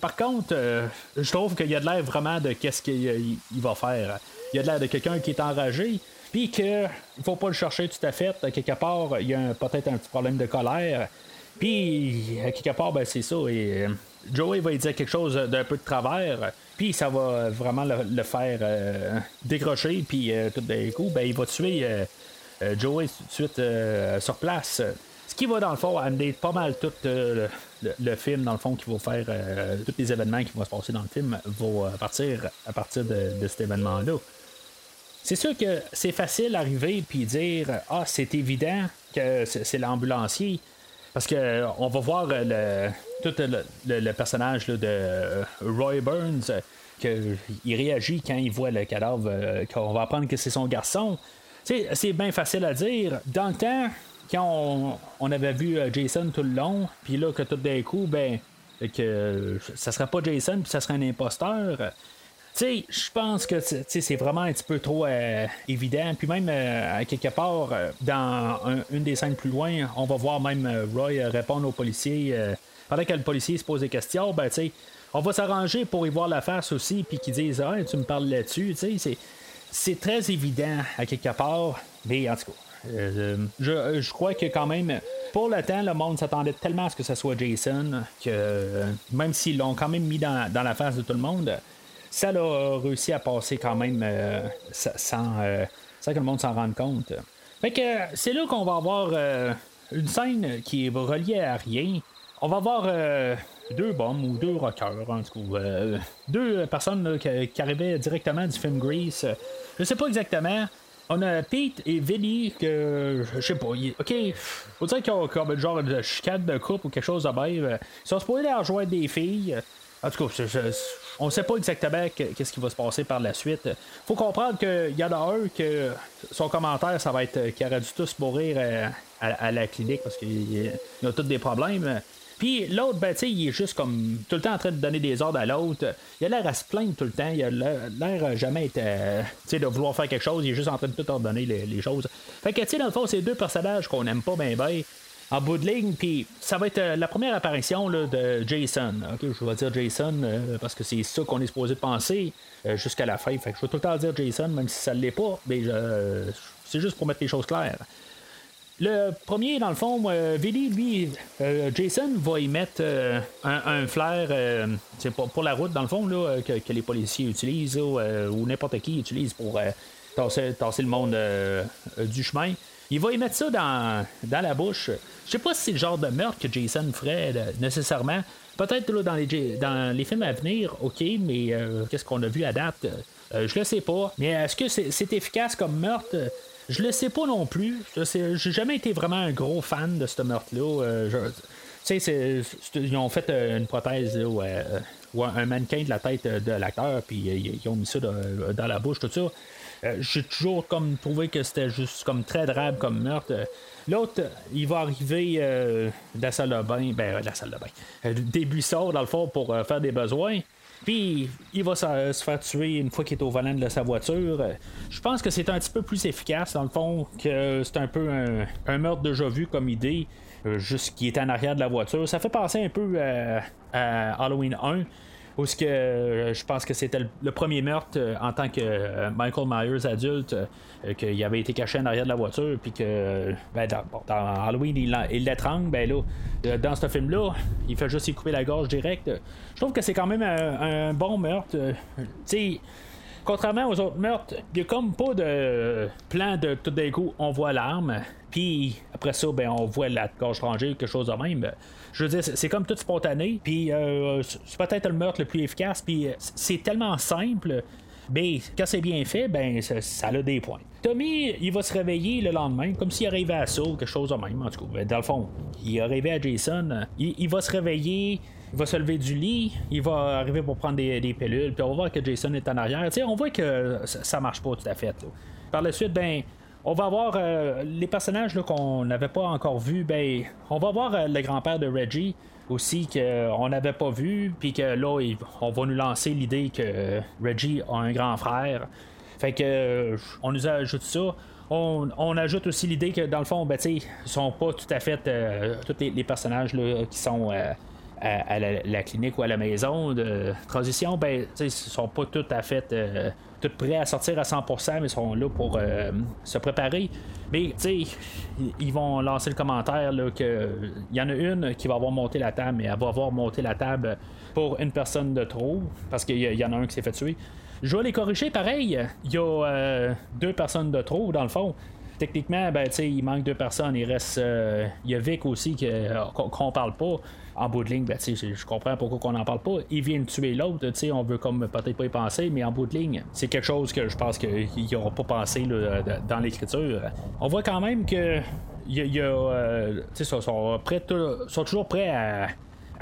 par contre, euh, je trouve qu'il y a de l'air vraiment de qu'est-ce qu'il va faire. Il y a de l'air de quelqu'un qui est enragé. Puis qu'il faut pas le chercher tout à fait. Quelque part, il y a peut-être un petit problème de colère. Puis, quelque part, ben, c'est ça. Et, euh, Joey va lui dire quelque chose d'un peu de travers. Puis, ça va vraiment le, faire euh, décrocher. Puis, tout d'un coup, ben, il va tuer euh, Joey tout de suite euh, sur place. Ce qui va, dans le fond, amener pas mal tout euh, le, film, dans le fond, qui va faire. euh, tous les événements qui vont se passer dans le film vont euh, partir à partir de, de cet événement-là. C'est sûr que c'est facile d'arriver puis dire Ah, c'est évident que c'est l'ambulancier. Parce que euh, on va voir euh, tout le, personnage de euh, Roy Burns euh, que il réagit quand il voit le cadavre, qu'on va apprendre que c'est son garçon. C'est bien facile à dire. Dans le temps, quand on, avait vu Jason tout le long, puis là que tout d'un coup, ben que ça serait pas Jason, puis ça serait un imposteur. Sais, je pense que c'est vraiment un petit peu trop euh, évident. Puis même, euh, à quelque part, euh, dans un- une des scènes plus loin, on va voir même Roy répondre au policier. pendant que le policier se pose des questions, ben tu on va s'arranger pour y voir la face aussi, puis qu'ils disent Ah, tu me parles là-dessus. C'est- c'est très évident à quelque part. Mais en tout cas, euh, je, je crois que quand même, pour le temps, le monde s'attendait tellement à ce que ce soit Jason que même s'ils l'ont quand même mis dans, dans la face de tout le monde, ça a réussi à passer quand même euh, sa- sans, euh, sans que le monde s'en rende compte. Fait que c'est là qu'on va avoir euh, une scène qui est reliée à rien. On va avoir euh, deux bombes ou deux rockers, en tout cas. deux personnes qui, arrivaient directement du film Grease. Je sais pas exactement. On a Pete et Vinny que je sais pas. il- ok, faut dire qu'ils ont comme genre de chicane de couple ou quelque chose de même. Ils sont supposés aller rejoindre des filles. En tout cas, on sait pas exactement que- qu'est-ce qui va se passer par la suite. Faut comprendre qu'il y en a un que son commentaire, ça va être qu'il aurait dû tous mourir euh, à, la clinique parce qu'il a tous des problèmes. Puis l'autre, ben, il est juste comme tout le temps en train de donner des ordres à l'autre. Il a l'air à se plaindre tout le temps. Il a l'air jamais être, euh, de vouloir faire quelque chose. Il est juste en train de tout ordonner les, choses. Fait que, tu sais, dans le fond, c'est deux personnages qu'on aime pas bien, bien. En bout de ligne, puis ça va être euh, la première apparition de Jason. Je vais dire Jason euh, parce que c'est ça qu'on est supposé penser euh, jusqu'à la fin. Fait que je vais tout le temps dire Jason, même si ça ne l'est pas. Mais c'est juste pour mettre les choses claires. Le premier, dans le fond, Billy, lui, Jason va y mettre un, flair pour, pour la route, dans le fond, là, que, les policiers utilisent ou n'importe qui utilise pour tasser, le monde du chemin. Il va y mettre ça dans, dans la bouche. Je sais pas si c'est le genre de meurtre que Jason ferait là, nécessairement. Peut-être dans, les, dans les films à venir, ok, mais euh, qu'est-ce qu'on a vu à date? Euh, Je le sais pas. Mais est-ce que c'est efficace comme meurtre? Je le sais pas non plus. Je J'ai jamais été vraiment un gros fan de ce meurtre-là. Euh, je- ils ont fait euh, une prothèse ou, euh, un mannequin de la tête euh, de l'acteur, puis euh, ils ont mis ça dans, la bouche, tout ça. Euh, J'ai toujours trouvé que c'était juste comme très drabe comme meurtre. L'autre, il va arriver euh, de la salle de bain, ben euh, de la salle de bain, euh, des buissons dans le fond pour faire des besoins. Puis il va se, faire tuer une fois qu'il est au volant de sa voiture. Je pense que c'est un petit peu plus efficace dans le fond que c'est un peu un, meurtre déjà vu comme idée. juste qui est en arrière de la voiture. Ça fait penser un peu à Halloween 1. Où ce que euh, je pense que c'était le, premier meurtre euh, en tant que euh, Michael Myers adulte, qu'il avait été caché en arrière de la voiture, puis que ben, dans, Halloween il l'étrangle, ben là, dans ce film-là, il fait juste y couper la gorge direct. Je trouve que c'est quand même un, bon meurtre. Contrairement aux autres meurtres, il n'y a comme pas de plan de tout d'un coup, on voit l'arme, puis après ça, ben, on voit la gorge rangée, quelque chose de même. Je veux dire, c'est comme tout spontané, puis euh, c'est peut-être le meurtre le plus efficace, puis euh, c'est tellement simple. Mais quand c'est bien fait, ben ça, ça a des points. Tommy, il va se réveiller le lendemain, comme s'il arrivait à ça, ou quelque chose de même. En tout cas, ben, dans le fond, il est arrivé à Jason. Il, il va se réveiller, il va se lever du lit, il va arriver pour prendre des, des pilules, puis on va voir que Jason est en arrière. On voit que ça, ça marche pas tout à fait. Par la suite, ben, on va voir euh, les personnages qu'on n'avait pas encore vus. Ben, on va voir euh, le grand-père de Reggie aussi qu'on n'avait pas vu, puis que là, on va nous lancer l'idée que Reggie a un grand frère. Fait que euh, on nous ajoute ça. On, ajoute aussi l'idée que dans le fond, ben, ils sont pas tout à fait euh, tous les, personnages qui sont à, la, clinique ou à la maison de transition, ben, ils sont pas tout à fait tout prêts à sortir à 100%, mais sont là pour euh, se préparer. Mais, tu sais, ils- ils vont lancer le commentaire là, que il y en a une qui va avoir monté la table, mais elle va avoir monté la table pour une personne de trop, parce qu'il y, en a un qui s'est fait tuer. Je vais les corriger pareil. Il y a euh, deux personnes de trop, dans le fond. techniquement, ben, il manque deux personnes. Il reste. euh, Il y a Vic aussi qu'on qu'on parle pas. En bout de ligne, ben, je comprends pourquoi on n'en parle pas. Il vient tuer l'autre, on veut comme peut-être pas y penser, mais en bout de ligne, c'est quelque chose que je pense qu'ils n'auront pas pensé là, dans l'écriture. On voit quand même que y euh, sont, toujours prêts à,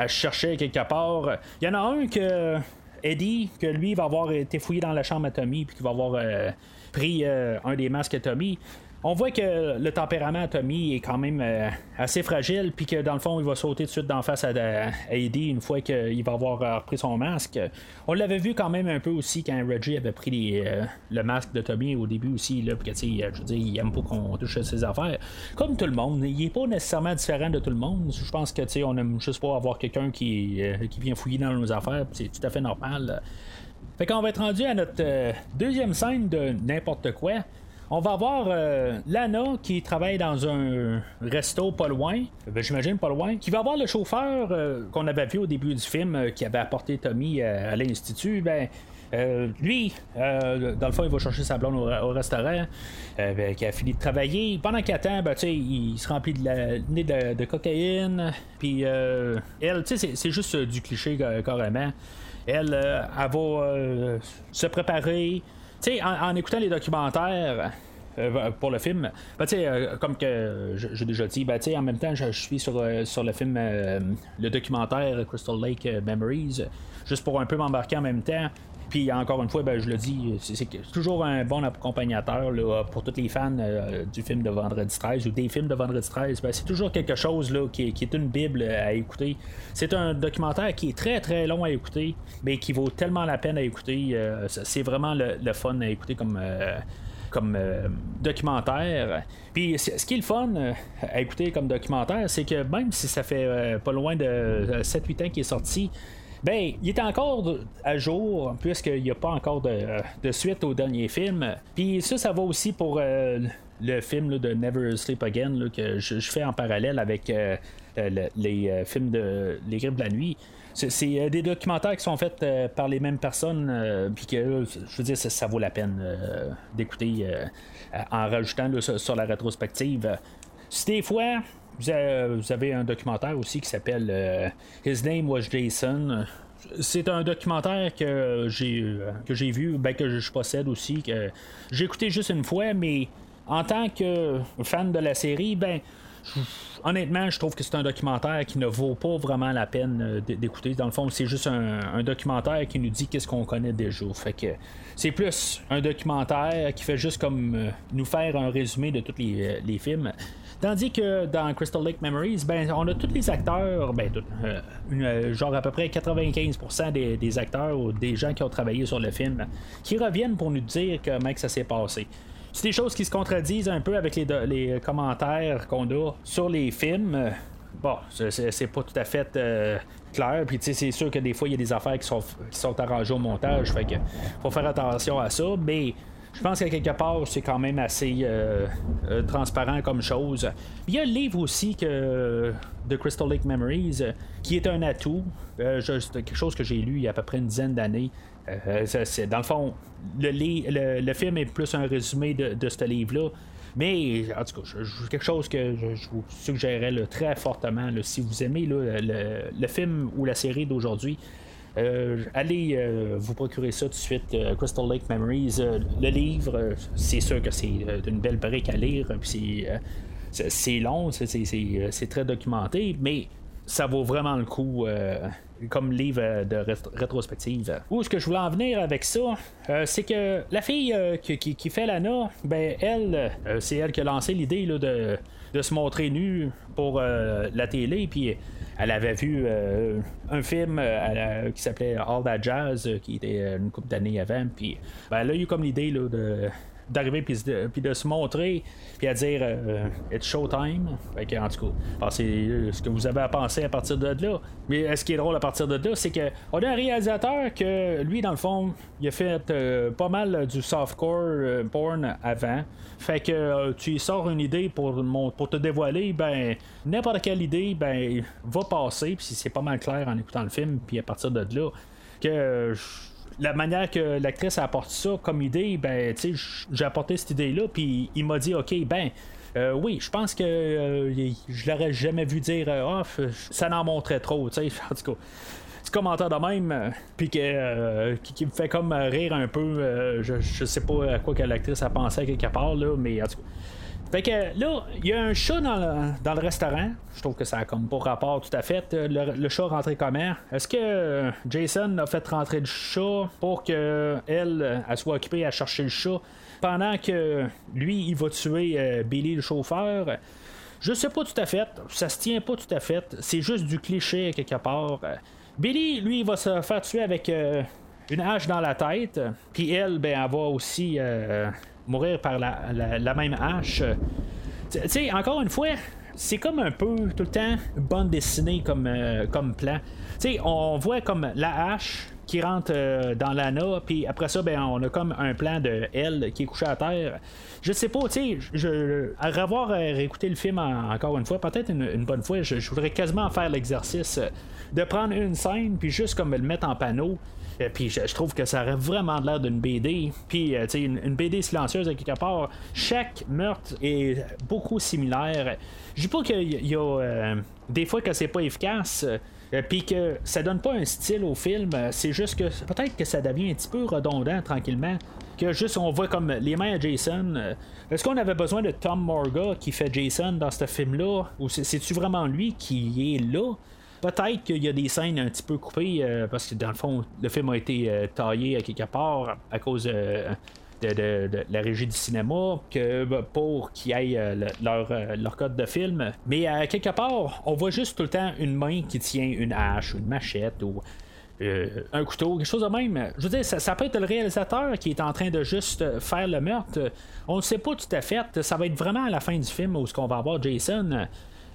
chercher quelque part. Il y en a un que Eddie, que lui va avoir été fouillé dans la chambre à Tommy, puis qui va avoir euh, pris euh, un des masques à Tommy. On voit que le tempérament à Tommy est quand même euh, assez fragile, puis que dans le fond, il va sauter tout de suite d'en face à, à Eddie une fois qu'il va avoir euh, repris son masque. On l'avait vu quand même un peu aussi quand Reggie avait pris euh, le masque de Tommy au début aussi, là, puis que, tu sais, je veux dire, il aime pas qu'on touche ses affaires. Comme tout le monde, il est pas nécessairement différent de tout le monde. Je pense que, tu on aime juste pas avoir quelqu'un qui, vient fouiller dans nos affaires, c'est tout à fait normal. Fait qu'on va être rendu à notre deuxième scène de n'importe quoi. On va avoir euh, Lana qui travaille dans un resto pas loin, ben, j'imagine pas loin, qui va avoir le chauffeur euh, qu'on avait vu au début du film euh, qui avait apporté Tommy euh, à l'institut. Ben, lui, euh, dans le fond, il va chercher sa blonde au, au restaurant, ben, qui a fini de travailler. Pendant qu'il attend, ben, sais, il se remplit de la, de, de cocaïne. Puis elle, c'est- juste du cliché carrément. Elle, elle va se préparer. Sais, en, écoutant les documentaires euh, pour le film, ben, euh, comme que j'ai déjà dit, ben, en même temps, je, je suis sur, euh, sur le film, euh, le documentaire Crystal Lake euh, Memories, juste pour un peu m'embarquer en même temps. Puis encore une fois, ben, je le dis, c'est toujours un bon accompagnateur là, pour tous les fans euh, du film de Vendredi 13 ou des films de Vendredi 13. Ben, c'est toujours quelque chose là, qui, est- une Bible à écouter. C'est un documentaire qui est très très long à écouter, mais qui vaut tellement la peine à écouter. euh, c'est vraiment le, fun à écouter comme. euh, comme documentaire. Puis ce qui est le fun à écouter comme documentaire, c'est que même si ça fait pas loin de 7-8 ans qu'il est sorti, ben, il est encore à jour, puisqu'il n'y a pas encore de, suite au dernier film. Puis ça, ça va aussi pour euh, le film de Never Sleep Again, que je, fais en parallèle avec euh, le- les euh, films de Les Griffes de la Nuit. C'est, euh, des documentaires qui sont faits euh, par les mêmes personnes, euh, puis que euh, je veux dire, ça, ça vaut la peine euh, d'écouter euh, en rajoutant sur la rétrospective. Si des fois, vous avez, vous avez un documentaire aussi qui s'appelle euh, His Name Was Jason. C'est un documentaire que j'ai euh, que j'ai vu, ben, que je possède aussi, que j'ai écouté juste une fois, mais en tant que fan de la série, ben honnêtement, je trouve que c'est un documentaire qui ne vaut pas vraiment la peine euh, d'écouter. Dans le fond, c'est juste un, documentaire qui nous dit qu'est-ce qu'on connaît déjà. Fait que c'est plus un documentaire qui fait juste comme euh, nous faire un résumé de tous euh, les films. Tandis que dans Crystal Lake Memories, ben, on a tous les acteurs, ben, euh, euh, genre à peu près 95% des, acteurs ou des gens qui ont travaillé sur le film, qui reviennent pour nous dire comment que ça s'est passé. C'est des choses qui se contredisent un peu avec les, les commentaires qu'on a sur les films. Euh, Bon, c'est- pas tout à fait euh, clair. Puis, tu sais, c'est sûr que des fois, il y a des affaires qui sont, qui sont arrangées au montage. Fait que faut faire attention à ça. Mais je pense qu'à quelque part, c'est quand même assez euh, euh, transparent comme chose. Il y a le livre aussi que, de Crystal Lake Memories euh, qui est un atout. C'est quelque chose que j'ai lu il y a à peu près une dizaine d'années. Dans le fond, le, film est plus un résumé de, ce livre-là. Mais en tout cas, quelque chose que je, vous suggérerais très fortement, si vous aimez le, le film ou la série d'aujourd'hui, euh, allez euh, vous procurer ça tout de suite, euh, Crystal Lake Memories. Le livre, c'est sûr que c'est une belle brique à lire, puis c'est, long, c'est, très documenté, mais ça vaut vraiment le coup comme livre de rét- rétrospective. Où est-ce que je voulais en venir avec ça? C'est que la fille qui, fait l'ANA, ben elle, c'est elle qui a lancé l'idée de, de se montrer nue pour la télé, puis elle avait vu euh, un film euh, qui s'appelait All That Jazz, euh, qui était euh, une couple d'années avant, puis ben, elle a eu comme l'idée de d'arriver puis de, de se montrer puis à dire euh, it's showtime. Fait que, en tout cas pensez euh, ce que vous avez à penser à partir de là. Mais ce qui est drôle à partir de là c'est que on a un réalisateur que lui dans le fond il a fait euh, pas mal du softcore porn avant. Fait que tu sors une idée pour, pour te dévoiler ben n'importe quelle idée ben va passer puis c'est pas mal clair en écoutant le film puis à partir de là que la manière que l'actrice apporte ça comme idée, ben, tu j'ai apporté cette idée-là, puis il m'a dit, OK, ben, euh, oui, je pense que euh, je l'aurais jamais vu dire euh, oh, ça n'en montrait trop, tu sais, en tout cas. Petit commentaire de même, puis que, qui, me fait comme rire un peu. je, je sais pas à quoi que l'actrice a pensé quelque part, là, mais en tout cas. Fait que là, il y a un chat dans le, restaurant. Je trouve que ça a comme pas rapport tout à fait. Le, chat rentré comment? Est-ce que Jason a fait rentrer le chat pour que elle, elle soit occupée à chercher le chat? Pendant que lui, il va tuer euh, Billy le chauffeur. Je sais pas tout à fait, ça se tient pas tout à fait, c'est juste du cliché quelque part. Billy, lui, il va se faire tuer avec euh, une hache dans la tête, puis elle, ben, elle va aussi euh, mourir par la, même hache. Tu sais, encore une fois, c'est comme un peu tout le temps bande dessinée comme, comme plan. Tu sais, on voit comme la hache qui rentre euh, dans l'ANA, puis après ça, ben, on a comme un plan de elle qui est couchée à terre. Je sais pas, tu sais, je, à revoir euh, réécouter le film encore une fois, peut-être une, bonne fois, je, voudrais quasiment faire l'exercice euh, de prendre une scène, puis juste comme le mettre en panneau. Puis je, trouve que ça aurait vraiment l'air d'une BD. Puis, tu sais, une, BD silencieuse à quelque part. Chaque meurtre est beaucoup similaire. Je dis pas qu'il y a des fois que c'est pas efficace. Euh, puis que ça donne pas un style au film, euh, c'est juste que peut-être que ça devient un petit peu redondant tranquillement. Que juste on voit comme les mains à Jason. Euh, est-ce qu'on avait besoin de Tom Morga qui fait Jason dans ce film-là? Ou c'est-tu vraiment lui qui est là? Peut-être qu'il y a des scènes un petit peu coupées parce que dans le fond, le film a été taillé à quelque part à cause de de, la régie du cinéma bah, pour qu'ils aillent euh, leur, euh, code de film. Mais à quelque part, on voit juste tout le temps une main qui tient une hache, une machette ou euh, un couteau, quelque chose de même. Je veux dire, ça, peut être le réalisateur qui est en train de juste faire le meurtre. On ne sait pas tout à fait. Ça va être vraiment à la fin du film où ce qu'on va avoir Jason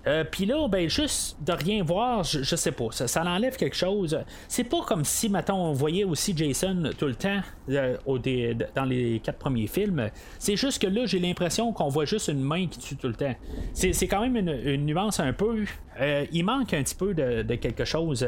euh, Puis là, ben, juste de rien voir, je, sais pas, ça, ça enlève quelque chose. C'est pas comme si, maintenant, on voyait aussi Jason tout le temps euh, dans les quatre premiers films. C'est juste que là, j'ai l'impression qu'on voit juste une main qui tue tout le temps. C'est quand même une, nuance un peu. Euh, il manque un petit peu de, quelque chose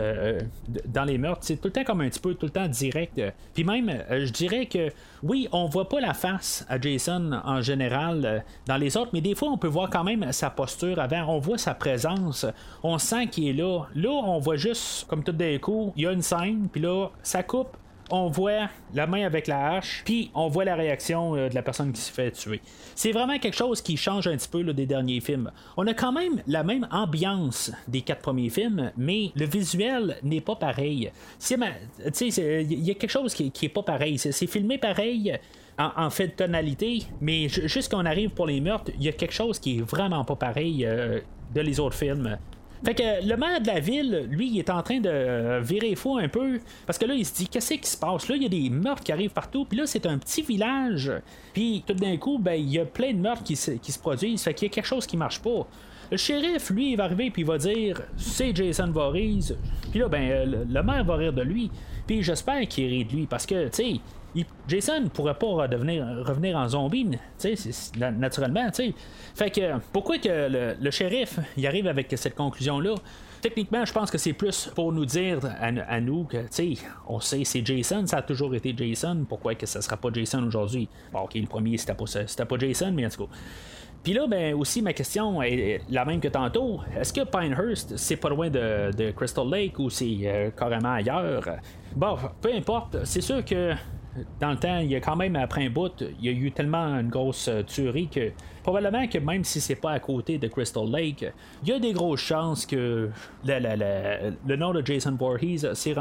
dans les meurtres. C'est tout le temps comme un petit peu, tout le temps direct. Puis même, je dirais que oui, on voit pas la face à Jason en général dans les autres, mais des fois, on peut voir quand même sa posture avant. On voit sa présence. On sent qu'il est là. Là, on voit juste, comme tout d'un coup, il y a une scène, puis là, ça coupe. On voit la main avec la hache, puis on voit la réaction euh, de la personne qui se fait tuer. C'est vraiment quelque chose qui change un petit peu des derniers films. On a quand même la même ambiance des quatre premiers films, mais le visuel n'est pas pareil. Il y a quelque chose qui, qui est pas pareil. C'est filmé pareil en, fait de tonalité, mais juste quand on arrive pour les meurtres, il y a quelque chose qui est vraiment pas pareil euh, de les autres films. Fait que le maire de la ville, lui, il est en train de virer fou un peu. Parce que là, il se dit, qu'est-ce qui se passe? Là, il y a des meurtres qui arrivent partout. Puis là, c'est un petit village. Puis tout d'un coup, ben, il y a plein de meurtres qui se, qui se produisent. Fait qu'il y a quelque chose qui marche pas. Le shérif, lui, il va arriver puis il va dire c'est Jason Voorhees. Puis là, ben, le, le, maire va rire de lui. Puis j'espère qu'il rit de lui parce que, tu sais, Jason ne pourrait pas revenir en zombie, naturellement. Fait que pourquoi que le, shérif il arrive avec cette conclusion-là? Techniquement, je pense que c'est plus pour nous dire à, nous que, on sait c'est Jason, ça a toujours été Jason, pourquoi que ça sera pas Jason aujourd'hui? Bon, ok, le premier c'était pas, pas Jason, mais en tout cas. Puis là, ben aussi, ma question est la même que tantôt. Est-ce que Pinehurst, c'est pas loin de, Crystal Lake ou c'est euh, carrément ailleurs? Bon, peu importe. C'est sûr que dans le temps, il y a quand même, après un bout, il y a eu tellement une grosse euh, tuerie que probablement que même si c'est pas à côté de Crystal Lake, il y a des grosses chances que le nom de Jason Voorhees s'est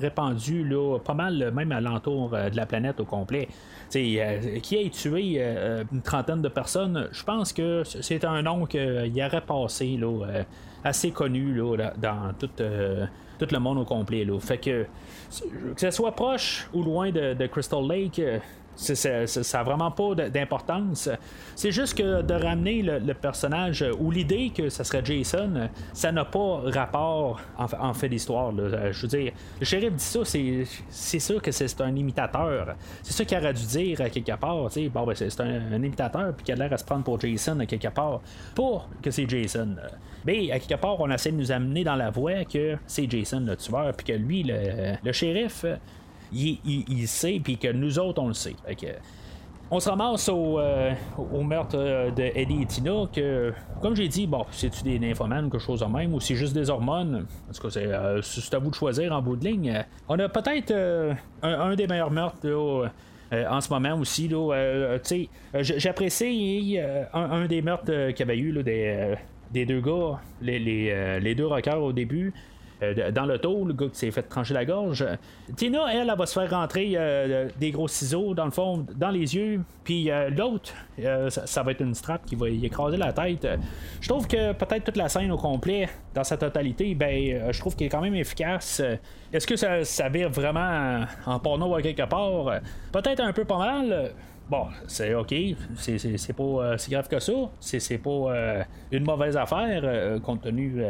répandu là, pas mal, même à l'entour euh, de la planète au complet. Euh, qui a tué une trentaine de personnes, je pense que c'est un nom qu'il aurait passé là, assez connu là, dans toute tout le monde au complet. Là. Fait que que ce soit proche ou loin de, Crystal Lake, euh, ça n'a vraiment pas d'importance. C'est juste que de ramener le, personnage euh, ou l'idée que ça serait Jason, ça n'a pas rapport en, fait d'histoire. Euh, je veux dire, le shérif dit ça, c'est sûr que c'est un imitateur. C'est ça qu'il aurait dû dire à quelque part. Bon, ben, c'est un, imitateur puis qu'il a l'air à se prendre pour Jason à quelque part. Pour que c'est Jason. Mais à quelque part, on essaie de nous amener dans la voie que c'est Jason le tueur, puis que lui, le, le shérif, il, sait, puis que nous autres, on le sait. On se ramasse au, euh, meurtre euh, de Eddie et Tina, que, comme j'ai dit, bon, c'est-tu des nymphomanes, quelque chose de même, ou c'est juste des hormones? En tout cas, c'est, euh, à vous de choisir en bout de ligne. On a peut-être euh, un, des meilleurs meurtres, euh, en ce moment aussi, euh, euh, j'apprécie euh, un, des meurtres euh, qu'il y avait eu des, euh, deux gars, les, euh, les deux rockers au début. Euh, dans l'auto, le gars qui s'est fait trancher la gorge. Tina, elle, elle va se faire rentrer euh, des gros ciseaux dans le fond, dans les yeux. Puis euh, l'autre, ça, va être une strap qui va y écraser la tête. Je trouve que peut-être toute la scène au complet, dans sa totalité, ben, je trouve qu'elle est quand même efficace. Est-ce que ça, ça vire vraiment en porno à quelque part? Peut-être un peu pas mal. Bon, c'est ok, c'est, pas euh, si grave que ça, c'est, pas euh, une mauvaise affaire euh, compte tenu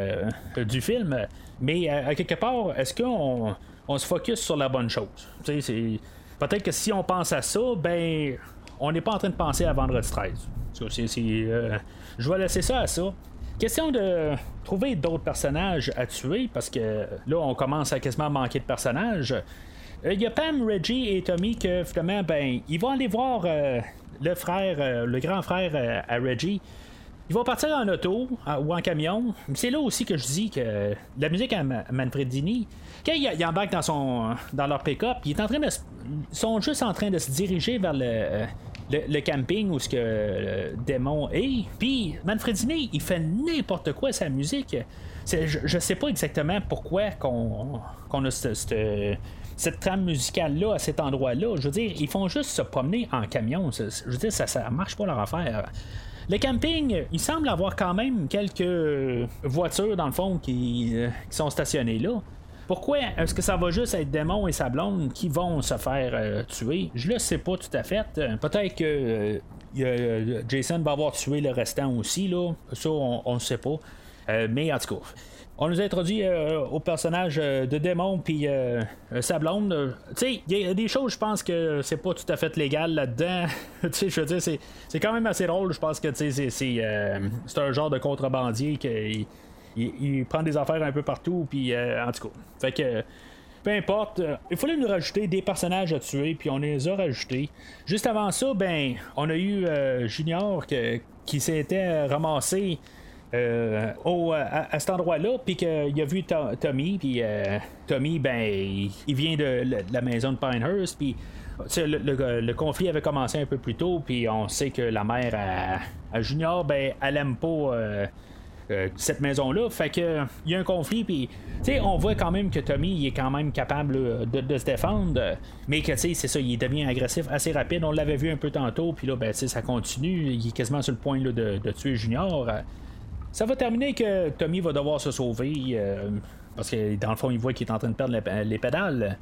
du film, mais à quelque part, est-ce qu'on on se focus sur la bonne chose? Peut-être que si on pense à ça, ben, on n'est pas en train de penser à Vendredi 13. Ça, c'est, c'est, euh, je vais laisser ça à ça. Question de trouver d'autres personnages à tuer, parce que là, on commence à quasiment manquer de personnages. Euh, Il y a Pam, Reggie et Tommy que finalement, ben, ils vont aller voir euh, le frère, euh, le grand frère à Reggie. Ils vont partir en auto ou en camion. C'est là aussi que je dis que la musique à Ma- Manfredini, quand il, il embarque dans son dans leur pick-up, il est en train de, se- ils sont juste en train de se diriger vers le, le, camping où ce que le démon est. Puis Manfredini, il fait n'importe quoi sa musique. Je, je sais pas exactement pourquoi qu'on a cette, cette- cette trame musicale-là à cet endroit-là. Je veux dire, ils font juste se promener en camion. Je veux dire, ça, ça marche pas leur affaire. Le camping, il semble avoir quand même quelques voitures, dans le fond, qui, euh, sont stationnées là. Pourquoi est-ce que ça va juste être Démon et sa blonde qui vont se faire euh, tuer? Je le sais pas tout à fait. Peut-être que euh, Jason va avoir tué le restant aussi, là. Ça, on ne sait pas. Mais en tout cas, on nous a introduit euh, au personnage euh, de Démon puis euh, euh, tu sais, il y a des choses, je pense que c'est pas tout à fait légal là-dedans. tu sais, je veux dire, c'est, quand même assez drôle. Je pense que c'est, un genre de contrebandier qui il, prend des affaires un peu partout. Puis en tout cas, fait que. Peu importe, il fallait nous rajouter des personnages à tuer, puis on les a rajoutés. Juste avant ça, ben, on a eu Junior qui s'était ramassé euh, au- à, à cet endroit-là, puis qu'il a vu To- Tommy, puis euh, Tommy, ben, il, vient de la, maison de Pinehurst, puis le, le- le conflit avait commencé un peu plus tôt, puis on sait que la mère à, Junior, ben, elle aime pas. euh, euh, cette maison-là. Fait que il y a un conflit, puis on voit quand même que Tommy il est quand même capable euh, de, se défendre, euh, mais que c'est ça, il devient agressif assez rapide. On l'avait vu un peu tantôt, puis là, ben, ça continue. Il est quasiment sur le point là, de tuer Junior. Ça va terminer que Tommy va devoir se sauver euh, parce que dans le fond, il voit qu'il est en train de perdre les, les pédales.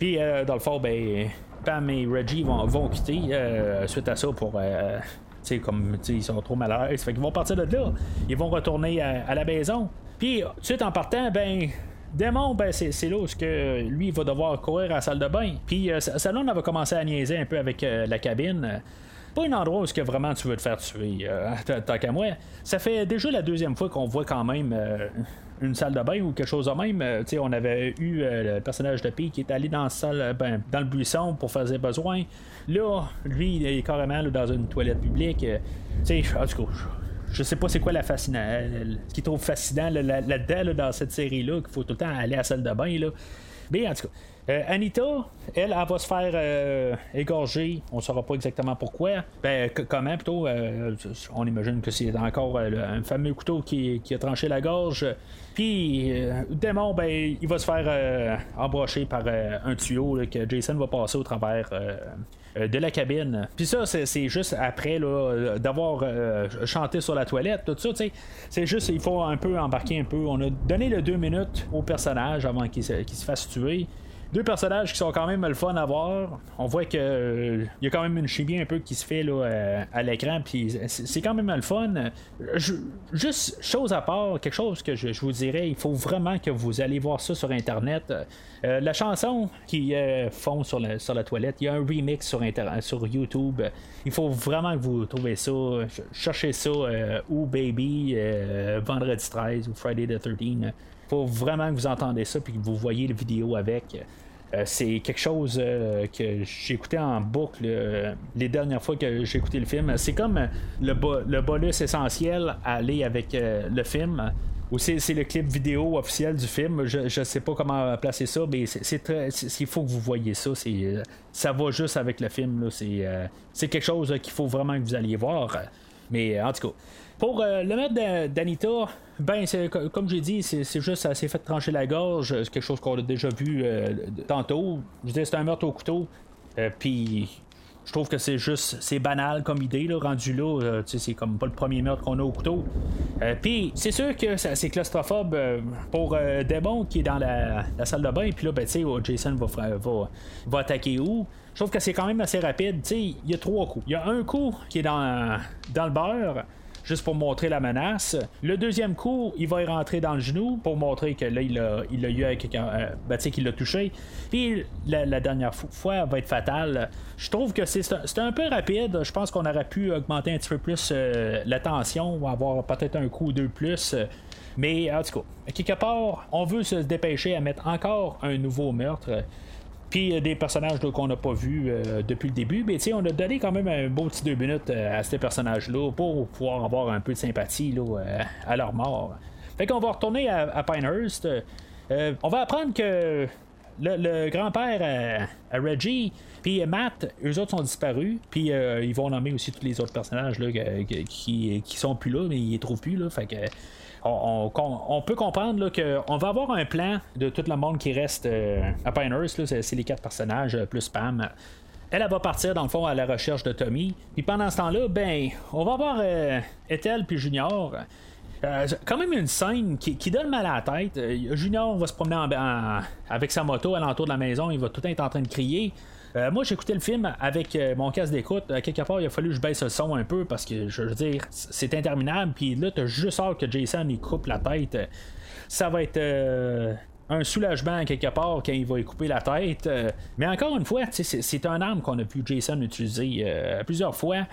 Puis euh, dans le fond, ben, Pam et Reggie vont, vont quitter euh, suite à ça pour. euh, tu sais, comme tu sais, ils sont trop malheureux. Fait qu'ils vont partir de là. Ils vont retourner à, la maison. Puis, suite en partant, ben. Démon, ben c'est, là où que lui il va devoir courir à la salle de bain. Puis euh, sa- Salon va commencer à niaiser un peu avec la cabine. Pas un endroit où ce que vraiment tu veux te faire tuer, euh, tant- qu'à moi. Ça fait déjà la deuxième fois qu'on voit quand même euh, une salle de bain ou quelque chose de même. Euh, sais, on avait eu euh, le personnage de Pi qui est allé dans, la salle, euh, ben, dans le buisson pour faire ses besoins. Là, lui, il est carrément dans une toilette publique. Sais, en tout cas, je- sais pas c'est quoi la fascinant, ce qui trop fascinant là- là- là-dedans, là, dans cette série-là, qu'il faut tout le temps aller à la salle de bain. Là. Mais en tout cas, euh, Anita, elle, elle va se faire euh, égorger. On saura pas exactement pourquoi. Ben, c- comment plutôt. euh, on imagine que c'est encore euh, un fameux couteau qui, a tranché la gorge. Puis, euh, Démon, ben, il va se faire euh, embrocher par euh, un tuyau que Jason va passer au travers. euh, euh, de la cabine. Puis ça, c'est, juste après là, euh, d'avoir euh, chanté sur la toilette, tout ça, tu sais. C'est juste, il faut un peu embarquer un peu. On a donné le deux minutes au personnage avant qu'il se, qu'il se fasse tuer. Deux personnages qui sont quand même le fun à voir. On voit que euh, il y a quand même une chimie un peu qui se fait là, euh, à l'écran, puis c'est, quand même le fun. Juste chose à part, quelque chose que je, vous dirais, il faut vraiment que vous allez voir ça sur internet. Euh, la chanson euh, font sur la, toilette, il y a un remix sur, inter- sur YouTube. Il faut vraiment que vous trouvez ça. Ch- Cherchez ça ou Baby, Vendredi 13 ou Friday the 13. Faut vraiment que vous entendez ça puis que vous voyez la vidéo avec. Euh, c'est quelque chose euh, que j'ai écouté en boucle euh, les dernières fois que j'ai écouté le film. C'est comme le, bo- le bonus essentiel à aller avec le film. Ou c'est, le clip vidéo officiel du film. Je, je sais pas comment placer ça, mais c'est, il faut que vous voyez ça. Ça va juste avec le film. C'est quelque chose qu'il faut vraiment que vous alliez voir. Mais en tout cas. Pour euh, le meurtre d'A- d'Anita, ben comme j'ai dit, c'est juste ça s'est fait trancher la gorge, c'est quelque chose qu'on a déjà vu euh, tantôt. Je dire, c'est un meurtre au couteau. Euh, Puis je trouve que c'est juste c'est banal comme idée là, rendu là, euh, c'est comme pas le premier meurtre qu'on a au couteau. Euh, Puis c'est sûr que c'est claustrophobe euh, pour euh, Demon qui est dans la, salle de bain, puis là ben tu sais oh, Jason va, va attaquer où? Je trouve que c'est quand même assez rapide. Tu sais, il y a trois coups. Il y a un coup qui est dans, dans le beurre juste pour montrer la menace. Le deuxième coup, il va y rentrer dans le genou pour montrer que là, il l'a l'a eu avec quelqu'un, euh, ben, qu'il l'a touché. Puis la, dernière fo- fois va être fatale. Je trouve que c'est c'est un peu rapide. Je pense qu'on aurait pu augmenter un petit peu plus euh, la tension ou avoir peut-être un coup ou deux plus. Mais en tout cas, quelque part, on veut se dépêcher à mettre encore un nouveau meurtre. Puis euh, des personnages qu'on n'a pas vus euh, depuis le début, mais on a donné quand même un beau petit deux minutes euh, à ces personnages-là pour pouvoir avoir un peu de sympathie là, à leur mort. Fait qu'on va retourner à, Pinehurst. On va apprendre que le, grand-père à, Reggie, puis Matt, eux autres sont disparus. Puis euh, ils vont nommer aussi tous les autres personnages là, qui, qui sont plus là, mais ils les trouvent plus. Là, fait que on, peut comprendre qu'on va avoir un plan de tout le monde qui reste euh, à Pinehurst. C'est, les quatre personnages euh, plus Pam. Elle, va partir dans le fond à la recherche de Tommy. Puis pendant ce temps-là, ben, on va voir euh, Ethel puis Junior. Euh, quand même une scène qui, donne mal à la tête. Junior va se promener en- en- avec sa moto à l'entour de la maison. Il va tout être en train de crier. Euh, moi, écouté le film avec euh, mon casque d'écoute. À quelque part, il a fallu que je baisse le son un peu parce que, je veux dire, c'est interminable. Puis là, t'as juste hâte que Jason il coupe la tête. Ça va être euh, un soulagement quelque part quand il va y couper la tête. Euh, mais encore une fois, c'est un arme qu'on a vu Jason utiliser euh, plusieurs fois.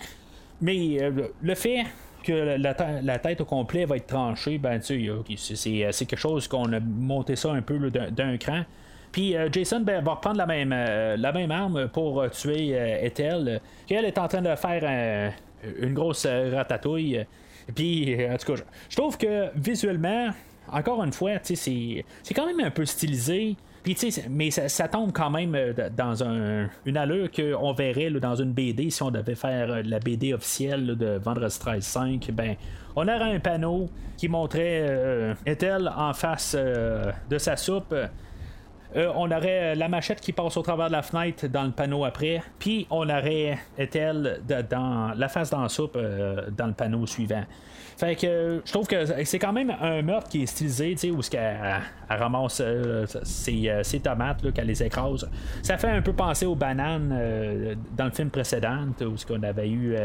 Mais euh, le fait que la, te- la tête au complet va être tranchée, ben tu sais, ok, c'est- quelque chose qu'on a monté ça un peu d'un cran. Puis euh, Jason ben, va reprendre la même, euh, la même arme pour euh, tuer Ethel, qu'elle est en train de faire une grosse ratatouille. Puis, en tout cas, je- trouve que visuellement, encore une fois, c'est quand même un peu stylisé. Puis, mais ça, tombe quand même dans un, une allure qu'on verrait dans une BD si on devait faire la BD officielle de Vendredi 13 5. Ben, on aurait un panneau qui montrait Ethel en face de sa soupe. Euh, on aurait euh, la machette qui passe au travers de la fenêtre dans le panneau après. Puis on aurait Ethel dans la face dans la soupe euh, dans le panneau suivant. Fait que je trouve que c'est quand même un meurtre qui est stylisé, tu sais, où ce qu'elle elle ramasse euh, ses, tomates, qu'elle les écrase. Ça fait un peu penser aux bananes dans le film précédent, où ce qu'on avait eu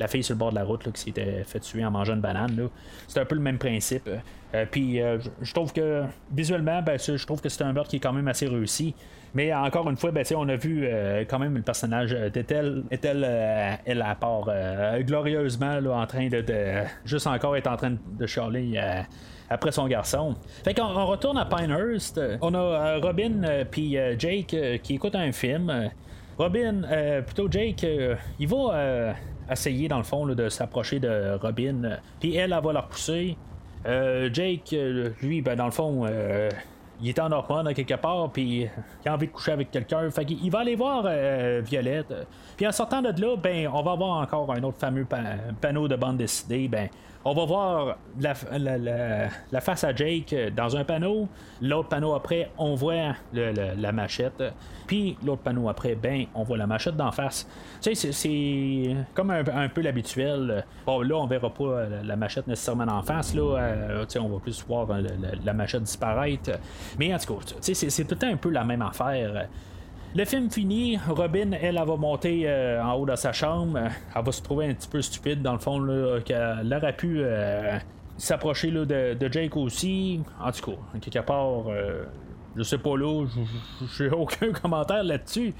la fille sur le bord de la route là, qui s'était fait tuer en mangeant une banane. C'est un peu le même principe. Euh, Puis euh, je- trouve que visuellement, ben, je trouve que c'est un meurtre qui est quand même assez réussi. Mais encore une fois, ben, on a vu euh, quand même le personnage d'Ethel, Ethel, elle part glorieusement là, en train de, juste encore être en train de chialer euh, après son garçon. Fait qu'on on retourne à Pinehurst. On a Robin puis Jake qui écoutent un film. Robin, plutôt Jake, il va essayer dans le fond de s'approcher de Robin. Puis elle, elle va la repousser. Euh, Jake, euh, lui, ben, dans le fond, euh, il est en hormone quelque part, puis il a envie de coucher avec quelqu'un. Fait qu'il va aller voir euh, Violette. Puis en sortant de là, ben, on va voir encore un autre fameux pa- panneau de bande dessinée. Ben, on va voir la, face à Jake dans un panneau. L'autre panneau après, on voit la machette. Puis l'autre panneau après, ben, on voit la machette d'en face. Tu sais, c'est- comme un, peu l'habituel. Bon, là, on verra pas la machette nécessairement en face. Là, Euh, on va plus voir euh, la, machette disparaître. Mais en tout cas, c'est- tout un peu la même affaire. Le film fini, Robin, elle, elle va monter euh, en haut de sa chambre. Elle va se trouver un petit peu stupide, dans le fond, qu'elle aurait pu euh, s'approcher de, de Jake aussi. En tout cas, quelque part, euh, je sais pas là, j'ai aucun commentaire là-dessus.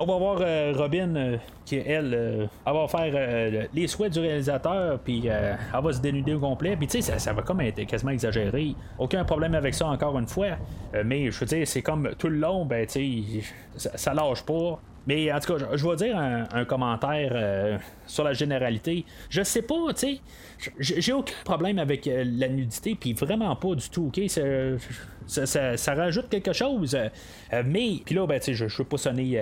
On va voir euh, Robin euh, qui, elle, euh, elle va faire les souhaits du réalisateur, puis elle va se dénuder au complet. Puis tu sais, ça, va comme être quasiment exagéré. Aucun problème avec ça, encore une fois. Mais je veux dire, c'est comme tout le long, ben tu sais, ça, ça lâche pas. Mais en tout cas, je, vais dire un, commentaire euh, sur la généralité. Je sais pas, tu sais, j'ai aucun problème avec euh, la nudité, puis vraiment pas du tout, ok? Ça, ça- rajoute quelque chose. euh, mais, puis là, ben, je, je veux pas sonner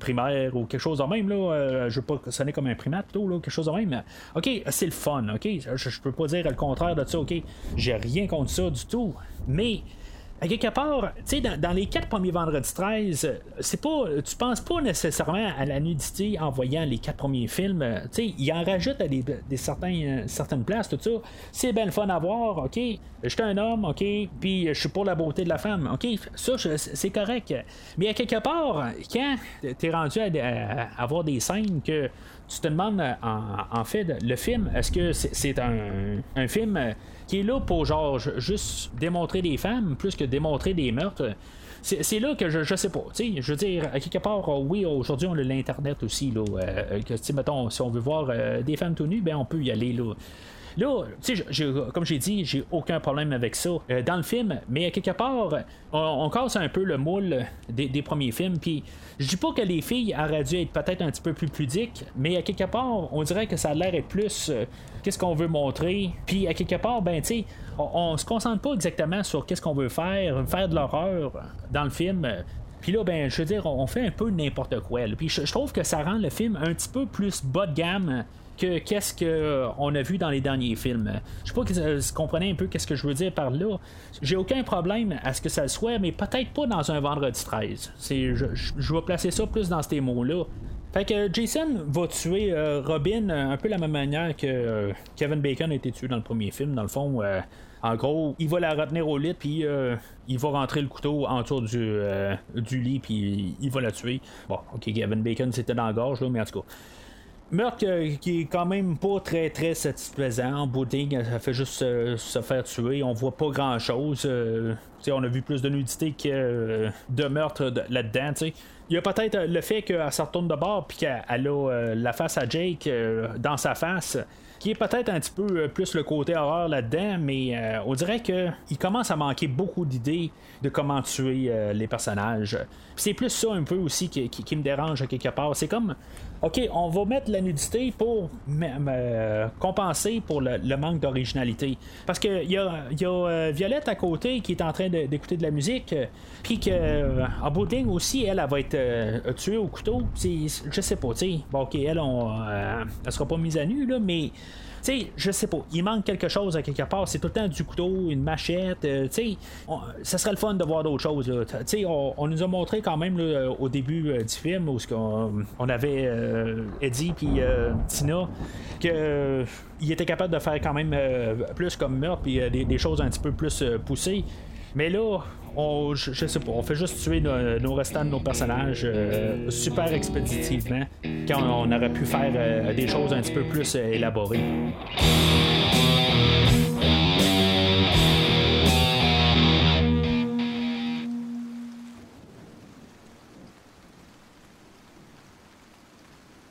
primaire ou quelque chose de même, là. je veux pas sonner comme un primate, plutôt, là, quelque chose de même. Ok, c'est le fun, ok? Je, je peux pas dire le contraire de ça, ok? J'ai rien contre ça du tout. Mais. À quelque part, tu sais, dans, les quatre premiers vendredis 13, euh, c'est pas, tu penses pas nécessairement à la nudité en voyant les quatre premiers films. Tu sais, il en rajoute à des, certaines places, tout ça. C'est bien le fun à voir, ok? Je suis un homme, ok, puis je suis pour la beauté de la femme, ok? Ça, c'est correct. Mais à quelque part, quand t'es rendu à, à- à avoir des scènes que tu te demandes, euh, en, fait, le film, est-ce que c'est, un, film euh, qui est là pour genre ju- juste démontrer des femmes plus que démontrer des meurtres? C'est, c'est là que je, je sais pas. Je veux dire, à quelque part, euh, oui, aujourd'hui, on a l'Internet aussi. Là, euh, mettons, si on veut voir des femmes tout nues, ben, on peut y aller. Là. Là, tu sais, comme j'ai dit, j'ai aucun problème avec ça euh, dans le film, mais à quelque part, on, casse un peu le moule des, premiers films. Puis, je dis pas que les filles auraient dû être peut-être un petit peu plus pudiques, mais à quelque part, on dirait que ça a l'air être plus euh, qu'est-ce qu'on veut montrer. Puis, à quelque part, ben, tu sais, on, on se concentre pas exactement sur qu'est-ce qu'on veut faire, faire de l'horreur dans le film. Puis là, ben, je veux dire, on fait un peu n'importe quoi. Puis je trouve que ça rend le film un petit peu plus bas de gamme que qu'est-ce qu'on a vu dans les derniers films. Je sais pas que vous comprenez un peu qu'est-ce que je veux dire par là. J'ai aucun problème à ce que ça le soit, mais peut-être pas dans un vendredi 13. C'est, je, vais placer ça plus dans ces mots-là. Fait que Jason va tuer euh, Robin euh, un peu la même manière que euh, Kevin Bacon a été tué dans le premier film. Dans le fond, euh, en gros, il va la retenir au lit, puis euh, il va rentrer le couteau autour du, euh, du lit, puis il va la tuer. Bon, ok, Kevin Bacon c'était dans la gorge, là, mais en tout cas. Meurtre euh, qui est quand même pas très très satisfaisant. Ligne, ça fait juste euh, se faire tuer. On voit pas grand chose. on a vu plus de nudité que euh, de meurtre de- là-dedans. Il y a peut-être euh, le fait qu'elle se retourne de bord puis qu'elle elle a euh, la face à Jake euh, dans sa face. Qui est peut-être un petit peu euh, plus le côté horreur là-dedans, mais euh, on dirait qu'il commence à manquer beaucoup d'idées de comment tuer euh, les personnages. C'est plus ça un peu aussi qui, qui- me dérange quelque part. C'est comme, ok, on va mettre la nudité pour compenser pour le, manque d'originalité. Parce qu'il y a, euh, Violette à côté qui est en train d'écouter de la musique, euh, puis que euh, en bout aussi, elle, elle va être tuée au couteau. Je sais pas, tu. Bon, ok, elle, on, elle sera pas mise à nu, là, mais. Tu sais, je sais pas, il manque quelque chose à quelque part. C'est tout le temps du couteau, une machette. euh, tu sais, on- ça serait le fun de voir d'autres choses. Tu sais, on, on nous a montré quand même là, au début euh, du film où qu'on- on avait euh, Eddie puis euh, Tina que euh, il était capable de faire quand même euh, plus comme meurtre puis euh, des, choses un petit peu plus euh, poussées. Mais là, on, fait juste tuer nos, restants de nos personnages euh, super expéditivement quand on, aurait pu faire euh, des choses un petit peu plus euh, élaborées.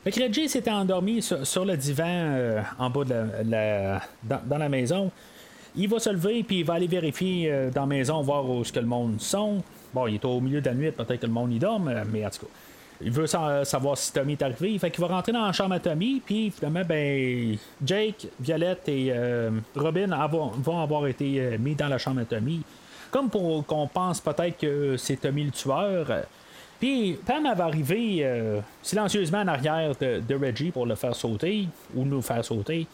Reggie s'était endormi sur, le divan en bas de la, dans la maison. Il va se lever puis il va aller vérifier euh, dans la maison voir où ce que le monde sont. Bon, il est au milieu de la nuit, peut-être que le monde y dorme, euh, mais en tout cas. Il veut sa- savoir si Tommy est arrivé. Fait qu'il va rentrer dans la chambre à Tommy, puis finalement, ben, Jake, Violette et euh, Robin vont avoir été mis dans la chambre à Tommy. Comme pour qu'on pense peut-être que c'est Tommy le tueur. Puis Pam va arriver silencieusement en arrière de Reggie pour le faire sauter ou nous faire sauter.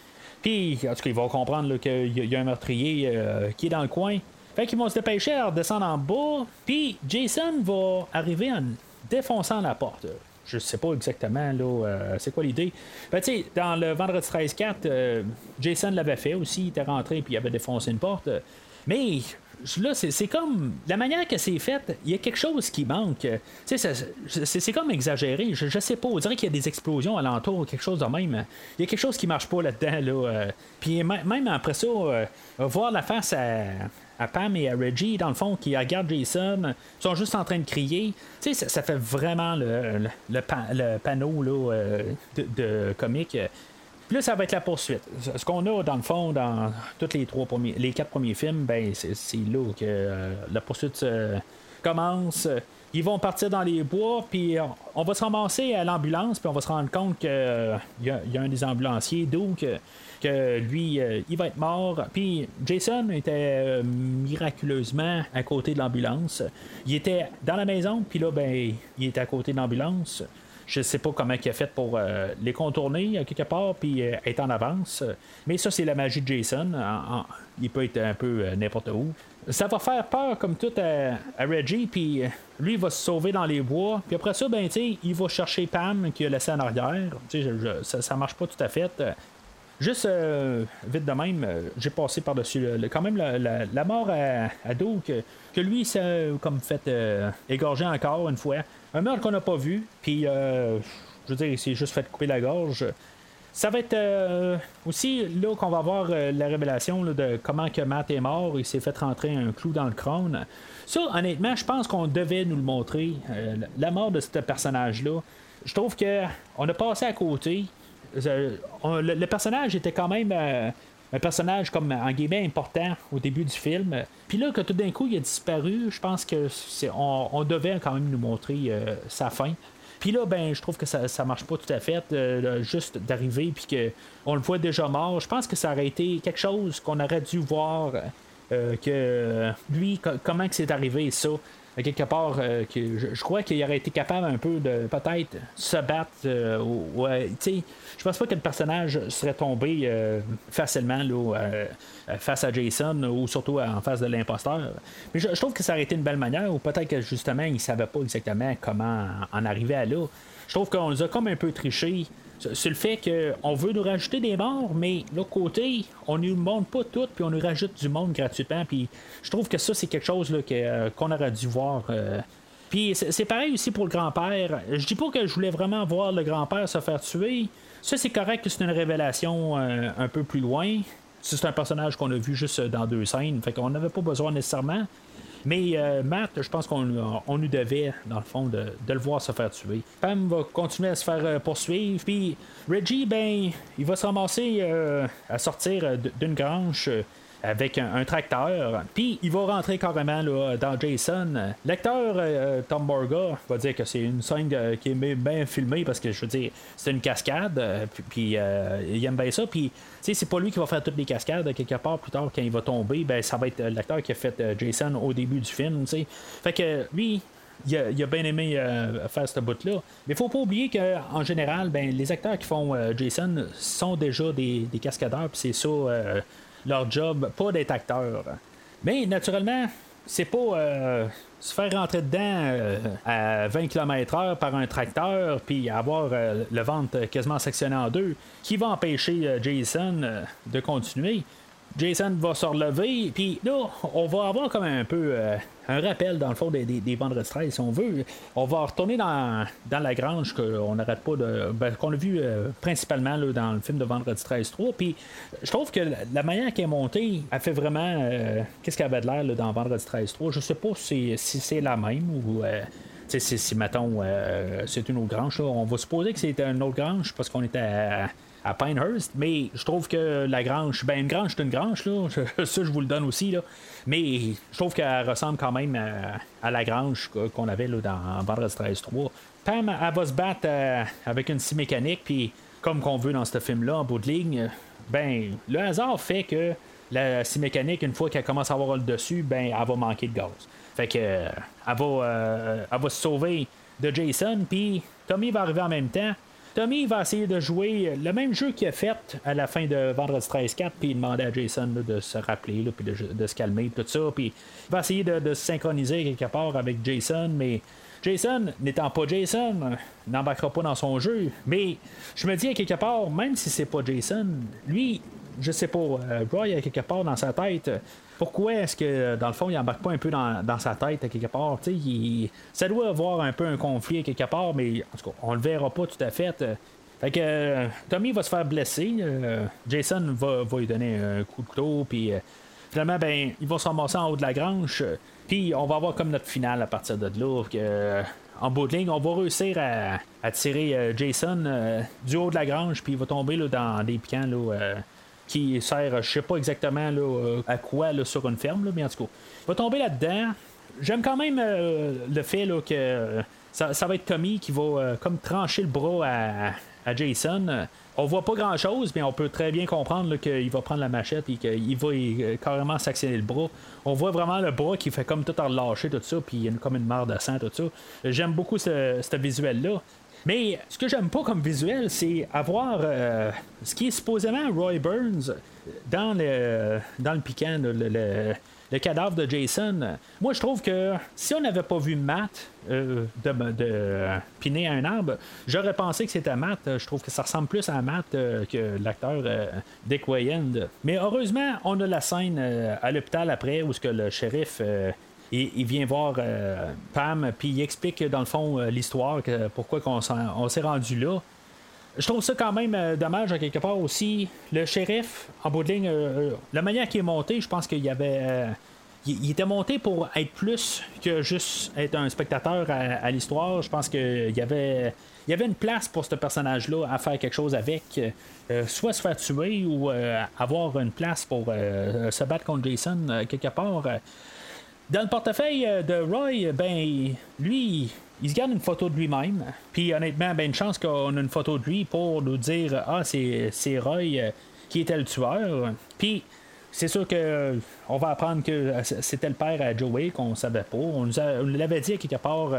Puis en tout cas, ils vont comprendre qu'il y, a- il y a un meurtrier euh, qui est dans le coin. Fait qu'ils vont se dépêcher à redescendre en bas. Puis Jason va arriver en défonçant la porte. Je sais pas exactement là, euh, c'est quoi l'idée. Ben, tu sais, dans le vendredi 13-4, euh, Jason l'avait fait aussi. Il était rentré puis il avait défoncé une porte. Mais là, c'est comme. La manière que c'est fait, il y a quelque chose qui manque. C'est comme exagéré. Je, je, sais pas. On dirait qu'il y a des explosions alentour, quelque chose de même. Il y a quelque chose qui marche pas là-dedans. Là, euh. Puis même après ça, euh, voir la face à, Pam et à Reggie, dans le fond, qui regardent Jason, ils sont juste en train de crier. Ça, fait vraiment le, le, panneau là, euh, de comique. Puis là, ça va être la poursuite. Ce qu'on a, dans le fond, dans tous les trois premiers, les quatre premiers films, ben, c'est là que euh, la poursuite euh, commence. Ils vont partir dans les bois, puis on va se ramasser à l'ambulance, puis on va se rendre compte qu'il euh, y, a un des ambulanciers, donc que lui, il va être mort. Puis Jason était miraculeusement à côté de l'ambulance. Il était dans la maison, puis là, ben, il était à côté de l'ambulance. Je sais pas comment il a fait pour euh, les contourner quelque part puis euh, être en avance. Mais ça, c'est la magie de Jason. il peut être un peu euh, n'importe où. Ça va faire peur comme tout à, Reggie, puis lui il va se sauver dans les bois. Puis après ça, ben, il va chercher Pam qui a laissé en arrière. ça, ça marche pas tout à fait. Juste vite de même, j'ai passé par-dessus quand même la, mort à, à que, lui s'est comme fait égorger encore une fois. Un meurtre qu'on n'a pas vu, puis euh, je veux dire, il s'est juste fait couper la gorge. Ça va être euh, aussi là qu'on va voir euh, la révélation de comment que Matt est mort. Il s'est fait rentrer un clou dans le crâne. Ça, honnêtement, je pense qu'on devait nous le montrer. la mort de ce personnage-là. Je trouve que on a passé à côté. le, personnage était quand même un personnage comme en guillemets important au début du film. Puis là, que tout d'un coup il a disparu, je pense que c'est, on, devait quand même nous montrer euh, sa fin. Puis là, ben, je trouve que ça, ça marche pas tout à fait, euh, juste d'arriver puis que on le voit déjà mort. Je pense que ça aurait été quelque chose qu'on aurait dû voir. Euh, que lui, comment c'est arrivé ça quelque part, euh, que je, crois qu'il aurait été capable un peu de peut-être se battre. Euh, ouais, je pense pas que le personnage serait tombé euh, facilement là, face à Jason ou surtout en face de l'imposteur. Mais je, trouve que ça aurait été une belle manière, ou peut-être que justement, il savait pas exactement comment en arriver à là. Je trouve qu'on nous a comme un peu triché c'est le fait qu'on veut nous rajouter des morts, mais l'autre côté, on ne nous montre pas tout, puis on nous rajoute du monde gratuitement. Puis je trouve que ça, c'est quelque chose euh, qu'on aurait dû voir. Euh. Puis c'est pareil aussi pour le grand-père. Je dis pas que je voulais vraiment voir le grand-père se faire tuer. Ça, c'est correct que c'est une révélation euh, un peu plus loin. C'est un personnage qu'on a vu juste dans deux scènes. Fait qu'on n'avait pas besoin nécessairement. Mais euh, Matt, je pense qu'on on nous devait, dans le fond, de, le voir se faire tuer. Pam va continuer à se faire euh, poursuivre. Puis Reggie, ben, il va se ramasser euh, à sortir d'une grange avec un, tracteur. Puis il va rentrer carrément dans Jason. L'acteur euh, Tom Borga va dire que c'est une scène euh, qui est bien filmée parce que je veux dire, c'est une cascade. Euh, puis il aime bien ça. Puis c'est pas lui qui va faire toutes les cascades. Quelque part plus tard, quand il va tomber, ben ça va être l'acteur qui a fait Jason au début du film. T'sais. Fait que lui, il a, bien aimé faire ce bout-là. Mais faut pas oublier qu'en général, ben, les acteurs qui font Jason sont déjà des, des cascadeurs, puis c'est ça leur job, pas d'être acteur. Mais naturellement, c'est pas euh, se faire rentrer dedans euh, à 20 km/h par un tracteur, puis avoir euh, le ventre quasiment sectionné en deux, qui va empêcher Jason de continuer. Jason va se relever, puis là, on va avoir comme un peu euh, un rappel dans le fond des, des, des Vendredi 13, si on veut. On va retourner dans, dans la grange qu'on n'arrête pas de. Ben, qu'on a vu euh, principalement là, dans le film de Vendredi 13 3. Puis je trouve que la manière qu'elle est montée, elle fait vraiment. Euh, qu'est-ce qu'elle avait de l'air dans Vendredi 13 3 Je sais pas si, si c'est la même ou. si, mettons, c'est une autre grange, on va supposer que c'est une autre grange parce qu'on était à, à Pinehurst, mais je trouve que la grange, ben une grange c'est une grange, là, ça je vous le donne aussi, là, mais je trouve qu'elle ressemble quand même à, la grange qu'on avait là, dans Vendredi 13-3. Pam, elle va se battre euh, avec une scie mécanique, puis comme qu'on veut dans ce film-là, en bout de ligne, ben le hasard fait que la scie mécanique, une fois qu'elle commence à avoir le dessus, ben elle va manquer de gaz. Fait que euh, elle, va, euh, elle va se sauver de Jason, puis Tommy va arriver en même temps. Tommy va essayer de jouer le même jeu qu'il a fait à la fin de Vendredi 13-4, puis il demandait à Jason de se rappeler, puis de, se calmer, tout ça, puis il va essayer de, se synchroniser quelque part avec Jason, mais Jason, n'étant pas Jason, n'embarquera pas dans son jeu. Mais je me dis à quelque part, même si c'est pas Jason, lui, je sais pas, euh, Roy, a quelque part dans sa tête, pourquoi est-ce que, dans le fond, il embarque pas un peu dans, sa tête, à quelque part? Il, ça doit avoir un peu un conflit, quelque part, mais en tout cas, on le verra pas tout à fait. Fait que Tommy va se faire blesser. Jason va, lui donner un coup de couteau, puis finalement, ben, il va se ramasser en haut de la grange. Puis on va avoir comme notre finale à partir de là. Que, en bout de ligne, on va réussir à, tirer euh, Jason euh, du haut de la grange, puis il va tomber dans des piquants là, qui sert, je sais pas exactement là, à quoi là, sur une ferme, là, mais en tout cas, va tomber là-dedans. J'aime quand même le fait que ça, ça, va être Tommy qui va comme trancher le bras à, Jason. On voit pas grand chose, mais on peut très bien comprendre qu'il va prendre la machette et qu'il va euh, carrément s'actionner le bras. On voit vraiment le bras qui fait comme tout en relâcher, tout ça, puis il y a comme une mare de sang, tout ça. J'aime beaucoup ce, visuel-là. Mais ce que j'aime pas comme visuel, c'est avoir euh, ce qui est supposément Roy Burns dans le, dans le piquant, le le cadavre de Jason. Moi, je trouve que si on n'avait pas vu Matt euh, de, piner à un arbre, j'aurais pensé que c'était Matt. Je trouve que ça ressemble plus à Matt euh, que l'acteur euh, Dick Wayand. Mais heureusement, on a la scène à l'hôpital après où ce que le shérif il, vient voir Pam, puis il explique dans le fond l'histoire, pourquoi on s'est rendu là. Je trouve ça quand même euh, dommage à quelque part aussi. Le shérif, en bout de ligne, euh, euh, la manière qu'il est monté, je pense qu'il avait. il, était monté pour être plus que juste être un spectateur à, l'histoire. Je pense qu'il y avait. Il y avait une place pour ce personnage-là à faire quelque chose avec, soit se faire tuer ou avoir une place pour se battre contre Jason quelque part. Dans le portefeuille de Roy, ben lui, il se garde une photo de lui-même. Puis honnêtement, ben une chance qu'on a une photo de lui pour nous dire Ah, c'est, Roy euh, qui était le tueur. Puis c'est sûr que euh, on va apprendre que euh, c'était le père à Joey qu'on savait pas. On nous, l'avait dit quelque part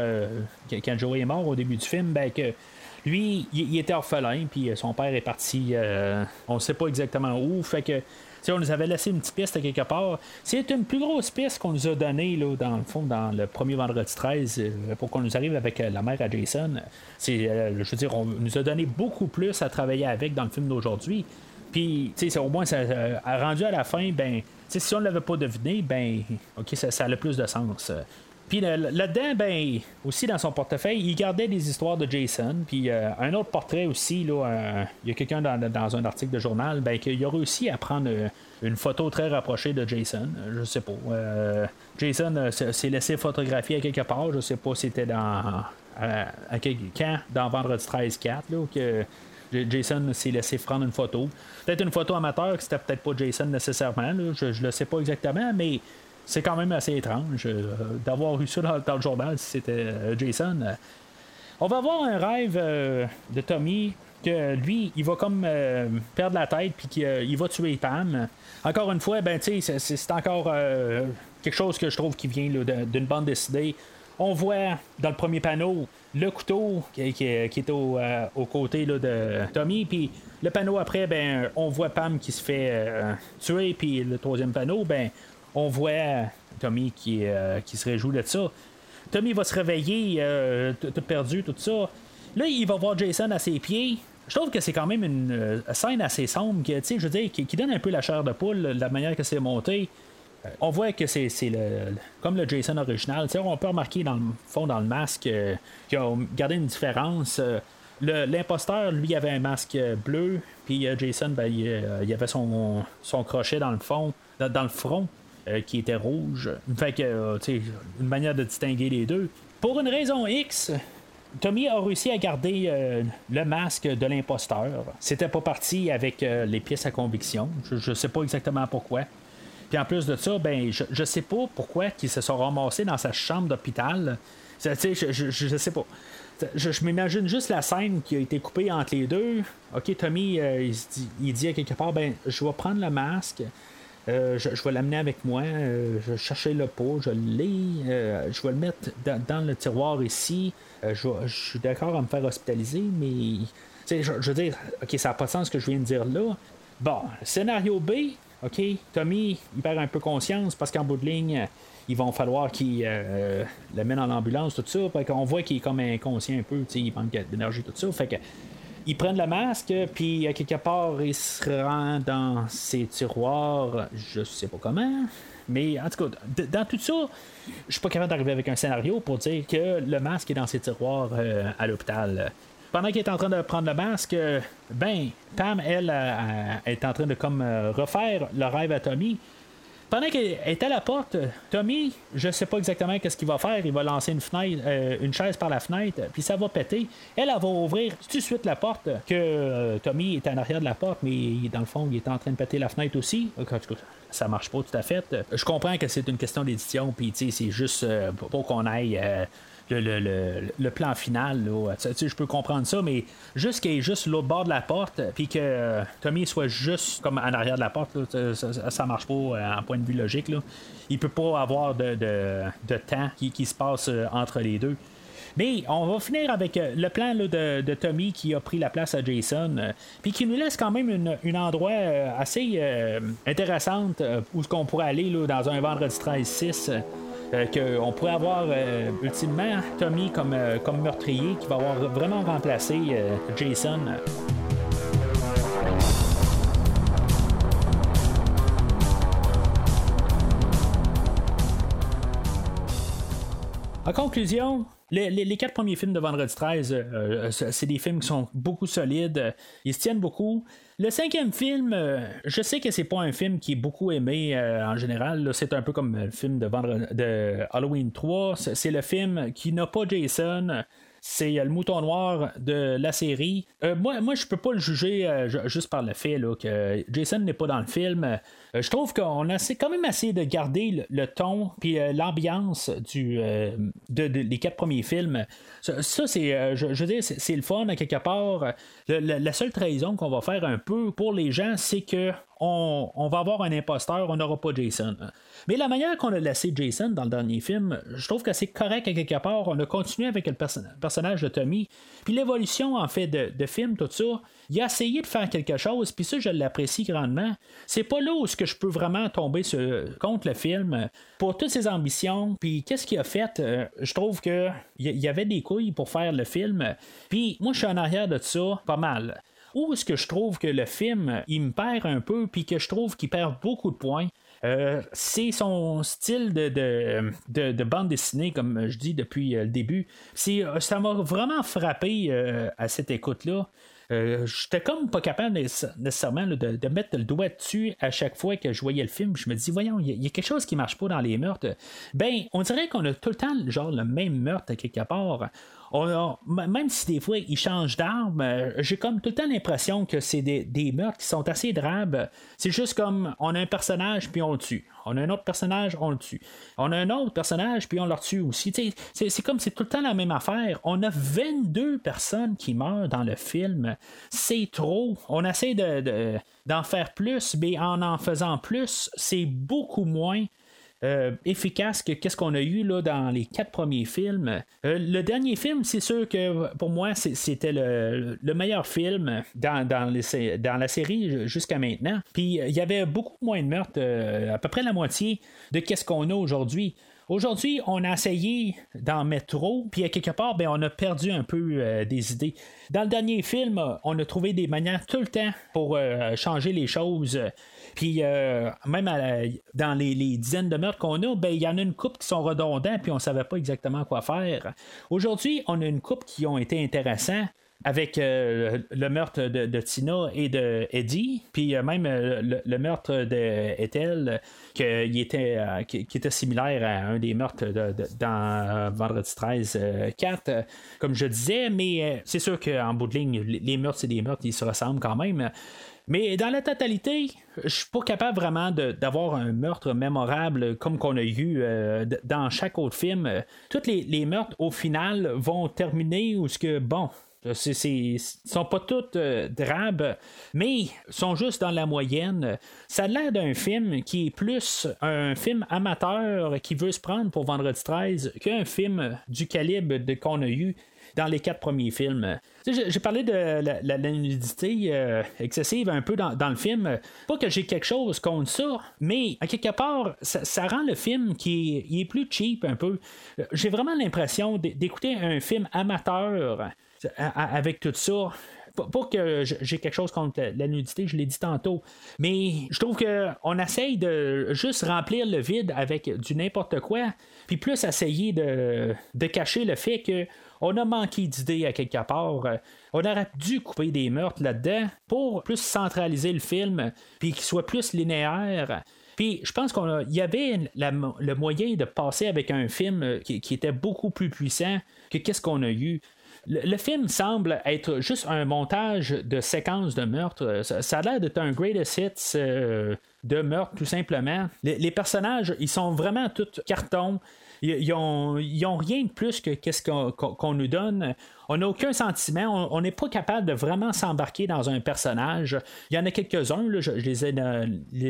quand Joey est mort au début du film, ben que lui, il, était orphelin, puis son père est parti, on ne sait pas exactement où. Fait que on nous avait laissé une petite piste quelque part. C'est une plus grosse piste qu'on nous a donnée, là, dans le fond, dans le premier vendredi 13, euh, pour qu'on nous arrive avec euh, la mère à Jason. Euh, je veux dire, on nous a donné beaucoup plus à travailler avec dans le film d'aujourd'hui. Puis, au moins, ça a rendu à la fin, ben, si on ne l'avait pas deviné, ben, ok, ça, ça a plus de sens. Puis là-dedans, ben, aussi dans son portefeuille, il gardait des histoires de Jason. Puis euh, un autre portrait aussi, là, il y a quelqu'un dans, un article de journal, ben, qu'il a réussi à prendre euh, une photo très rapprochée de Jason. Je sais pas. Euh, Jason s'est laissé photographier à quelque part. Je sais pas si c'était dans. À, quand? Dans Vendredi 13-4, là, que. Jason s'est laissé prendre une photo. Peut-être une photo amateur, que c'était peut-être pas Jason nécessairement. je ne le sais pas exactement, mais c'est quand même assez étrange euh, d'avoir eu ça dans, le journal si c'était euh, Jason. On va avoir un rêve euh, de Tommy que lui, il va comme perdre la tête puis qu'il va tuer Pam. Encore une fois, ben tu c'est encore quelque chose que je trouve qui vient d'une bande dessinée. On voit dans le premier panneau le couteau qui, est au, côté de Tommy, puis le panneau après, ben on voit Pam qui se fait tuer, puis le troisième panneau, ben on voit Tommy qui, euh, qui se réjouit de ça. Tommy va se réveiller, euh, tout perdu, tout ça. Là, il va voir Jason à ses pieds. Je trouve que c'est quand même une euh, scène assez sombre, qui, je veux dire, qui, donne un peu la chair de poule, la manière que c'est monté. On voit que c'est, comme le Jason original. on peut remarquer dans le fond, dans le masque, qu'il a gardé une différence. l'imposteur, lui, avait un masque bleu, puis Jason, ben, il, avait son, son crochet dans le fond, dans le front. Euh, qui était rouge. Fait que, euh, tu sais, une manière de distinguer les deux. Pour une raison X, Tommy a réussi à garder euh, le masque de l'imposteur. C'était pas parti avec les pièces à conviction. Je, sais pas exactement pourquoi. Puis en plus de ça, ben je, je sais pas pourquoi qu'ils se sont ramassés dans sa chambre d'hôpital. Je, je, je, sais pas. Je, m'imagine juste la scène qui a été coupée entre les deux. Ok, Tommy, il, dit, il dit à quelque part, ben je vais prendre le masque. Euh, je, vais l'amener avec moi. Euh, je vais chercher le pot, je l'ai. Euh, je vais le mettre dans, le tiroir ici. Je, suis d'accord à me faire hospitaliser, mais je, je, veux dire, ok, ça n'a pas de sens ce que je viens de dire là. Bon, scénario B, ok, Tommy, il perd un peu conscience parce qu'en bout de ligne, ils vont falloir qu'il l'amène en ambulance, tout ça. On voit qu'il est comme inconscient un peu, il manque d'énergie, tout ça. Fait que ils prennent le masque, puis à quelque part, il se rend dans ses tiroirs, je sais pas comment. Mais en tout cas, dans tout ça, je suis pas capable d'arriver avec un scénario pour dire que le masque est dans ses tiroirs euh, à l'hôpital. Pendant qu'il est en train de prendre le masque, ben, Pam, elle, est en train de comme refaire le rêve à Tommy. Pendant qu'elle est à la porte, Tommy, je sais pas exactement qu'est-ce qu'il va faire. Il va lancer une fenêtre, euh, une chaise par la fenêtre, puis ça va péter. Elle, elle va ouvrir tout de suite la porte. Que euh, Tommy est en arrière de la porte, mais dans le fond, il est en train de péter la fenêtre aussi. Ça marche pas tout à fait. Je comprends que c'est une question d'édition, puis c'est juste euh, pour qu'on aille le, plan final. je peux comprendre ça, mais juste qu'il est juste l'autre bord de la porte, puis que euh, Tommy soit juste comme en arrière de la porte, ça, marche pas euh, en point de vue logique. Là. Il peut pas avoir de, temps qui, se passe euh, entre les deux. Mais on va finir avec le plan de, Tommy qui a pris la place à Jason, puis qui nous laisse quand même un endroit assez intéressant où ce qu'on pourrait aller dans un vendredi 13-6. Euh, qu'on pourrait avoir euh, ultimement Tommy comme, euh, comme meurtrier qui va avoir vraiment remplacé Jason. En conclusion, les, quatre premiers films de Vendredi 13, c'est des films qui sont beaucoup solides, ils se tiennent beaucoup. Le cinquième film, euh, je sais que c'est pas un film qui est beaucoup aimé euh, en général. C'est un peu comme le film de, Halloween 3. C'est le film qui n'a pas Jason c'est le mouton noir de la série. Euh, moi, moi, je peux pas le juger juste par le fait que Jason n'est pas dans le film. Je trouve qu'on a quand même essayé de garder le, ton puis l'ambiance du des quatre premiers films. Ça, c'est, euh, je, veux dire, c'est, le fun à quelque part. la seule trahison qu'on va faire un peu pour les gens, c'est que on, va avoir un imposteur, on n'aura pas Jason. Mais la manière qu'on a laissé Jason dans le dernier film, je trouve que c'est correct à quelque part. On a continué avec le personnage de Tommy. Puis l'évolution, en fait, de, film, tout ça, il a essayé de faire quelque chose, puis ça, je l'apprécie grandement. C'est pas là où que je peux vraiment tomber contre le film pour toutes ses ambitions. Puis qu'est-ce qu'il a fait euh, Je trouve que il y avait des couilles pour faire le film. Puis moi, je suis en arrière de ça, pas mal. Où est-ce que je trouve que le film, il me perd un peu, puis que je trouve qu'il perd beaucoup de points. Euh, c'est son style de, de, bande dessinée, comme je dis depuis euh, le début. Euh, ça m'a vraiment frappé à cette écoute-là. J'étais comme pas capable nécessairement de, mettre le doigt dessus à chaque fois que je voyais le film. Je me dis, voyons, il y, a quelque chose qui marche pas dans les meurtres. Ben, on dirait qu'on a tout le temps genre le même meurtre quelque part même si des fois ils changent d'arme, euh, j'ai comme tout le temps l'impression que c'est des, meurtres qui sont assez drabes. C'est juste comme on a un personnage puis on le tue. On a un autre personnage, on le tue. On a un autre personnage puis on le tue aussi. C'est comme c'est tout le temps la même affaire. On a 22 personnes qui meurent dans le film. C'est trop. On essaie de, d'en faire plus, mais en en faisant plus, c'est beaucoup moins. Euh, efficace que qu'est-ce qu'on a eu dans les quatre premiers films. Euh, le dernier film, c'est sûr que pour moi, c'était le, meilleur film dans, la série jusqu'à maintenant. Puis il y avait beaucoup moins de meurtres, euh, à peu près la moitié de qu'est-ce qu'on a aujourd'hui. Aujourd'hui, on a essayé d'en mettre trop, puis à quelque part, ben, on a perdu un peu des idées. Dans le dernier film, on a trouvé des manières tout le temps pour changer les choses. Puis euh, même dans les, dizaines de meurtres qu'on a, ben, il y en a une coupe qui sont redondants, puis on ne savait pas exactement quoi faire. Aujourd'hui, on a une coupe qui ont été intéressants avec euh, le meurtre de, Tina et de Eddie, puis euh, même le, meurtre de Ethel, qui, était, qui, était similaire à un des meurtres dans Vendredi 13 4, comme je disais, mais c'est sûr qu'en bout de ligne, les meurtres, c'est des meurtres, ils se ressemblent quand même. Mais dans la totalité, je suis pas capable vraiment d'avoir un meurtre mémorable comme qu'on a eu euh, dans chaque autre film. Tous les, meurtres, au final, vont terminer où ce que, bon, c'est, sont pas toutes euh, drabes, mais sont juste dans la moyenne. Ça a l'air d'un film qui est plus un film amateur qui veut se prendre pour Vendredi 13 qu'un film du calibre qu'on a eu dans les quatre premiers films. J'ai parlé de la, nudité euh, excessive un peu dans, le film. Pas que j'ai quelque chose contre ça, mais à quelque part, ça, rend le film qui est, plus cheap un peu. J'ai vraiment l'impression d'écouter un film amateur avec tout ça Pas que j'ai quelque chose contre la nudité, je l'ai dit tantôt, mais je trouve qu'on essaye de juste remplir le vide avec du n'importe quoi, puis plus essayer de, de cacher le fait que on a manqué d'idées à quelque part. On aurait dû couper des meurtres là-dedans pour plus centraliser le film, puis qu'il soit plus linéaire. Puis je pense qu'il y avait le moyen de passer avec un film qui, était beaucoup plus puissant que qu'est-ce qu'on a eu. Le, film semble être juste un montage de séquences de meurtres. Ça, a l'air d'être un greatest hits euh, de meurtres, tout simplement. Les, personnages, ils sont vraiment tous cartons. Ils, ont, rien de plus que qu'est-ce qu'on, nous donne. On n'a aucun sentiment. On n'est pas capable de vraiment s'embarquer dans un personnage. Il y en a quelques-uns, je, les ai,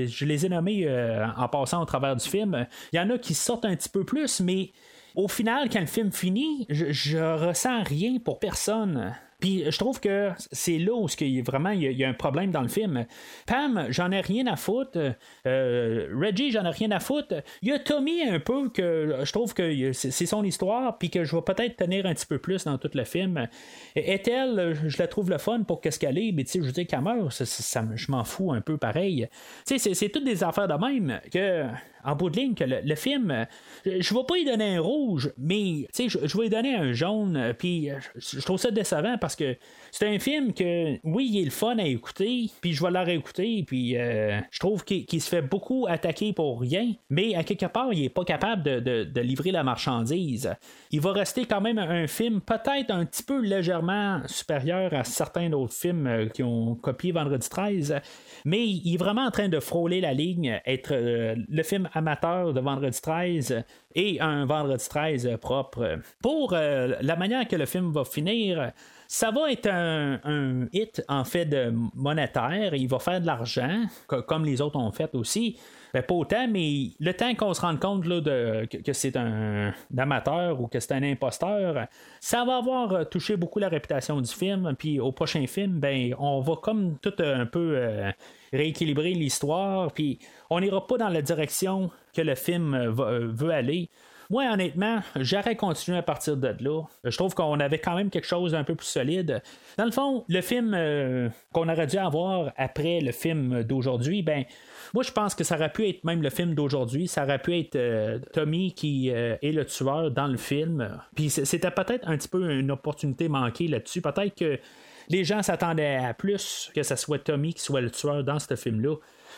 je les ai nommés euh, en passant au travers du film. Il y en a qui sortent un petit peu plus, mais au final, quand le film finit, je, je ressens rien pour personne. Puis je trouve que c'est là où il, vraiment y, a, un problème dans le film. Pam, j'en ai rien à foutre. Euh, Reggie, j'en ai rien à foutre. Il y a Tommy un peu que je trouve que c'est son histoire, puis que je vais peut-être tenir un petit peu plus dans tout le film. Est-elle, je la trouve le fun pour qu'est-ce qu'elle est, mais tu sais, je veux dire qu'elle meurt, ça, je m'en fous un peu pareil. Tu sais, c'est toutes des affaires de même que en bout de ligne que le, film, je ne vais pas y donner un rouge, mais je, je vais lui donner un jaune, puis je trouve ça décevant parce que c'est un film que, oui, il est le fun à écouter, puis je vais la réécouter, puis euh, je trouve qu'il se fait beaucoup attaquer pour rien, mais à quelque part, il est pas capable de, livrer la marchandise. Il va rester quand même un film peut-être un petit peu légèrement supérieur à certains autres films euh, qui ont copié Vendredi 13, mais il est vraiment en train de frôler la ligne, être euh, le film amateur de Vendredi 13 et un Vendredi 13 propre. Pour la manière que le film va finir, ça va être un, hit en fait de monétaire. Il va faire de l'argent, comme les autres ont fait aussi. Ben, pas autant, mais le temps qu'on se rende compte que, c'est un, amateur ou que c'est un imposteur, ça va avoir touché beaucoup la réputation du film. Puis au prochain film, ben, on va comme tout un peu euh, rééquilibrer l'histoire. Puis on n'ira pas dans la direction que le film veut aller. Moi, honnêtement, j'aurais continué à partir de là. Je trouve qu'on avait quand même quelque chose d'un peu plus solide. Dans le fond, le film euh, qu'on aurait dû avoir après le film d'aujourd'hui, ben, moi, je pense que ça aurait pu être même le film d'aujourd'hui. Ça aurait pu être euh, Tommy qui euh, est le tueur dans le film. Puis c'était peut-être un petit peu une opportunité manquée là-dessus. Peut-être que les gens s'attendaient à plus que ce soit Tommy qui soit le tueur dans ce film-là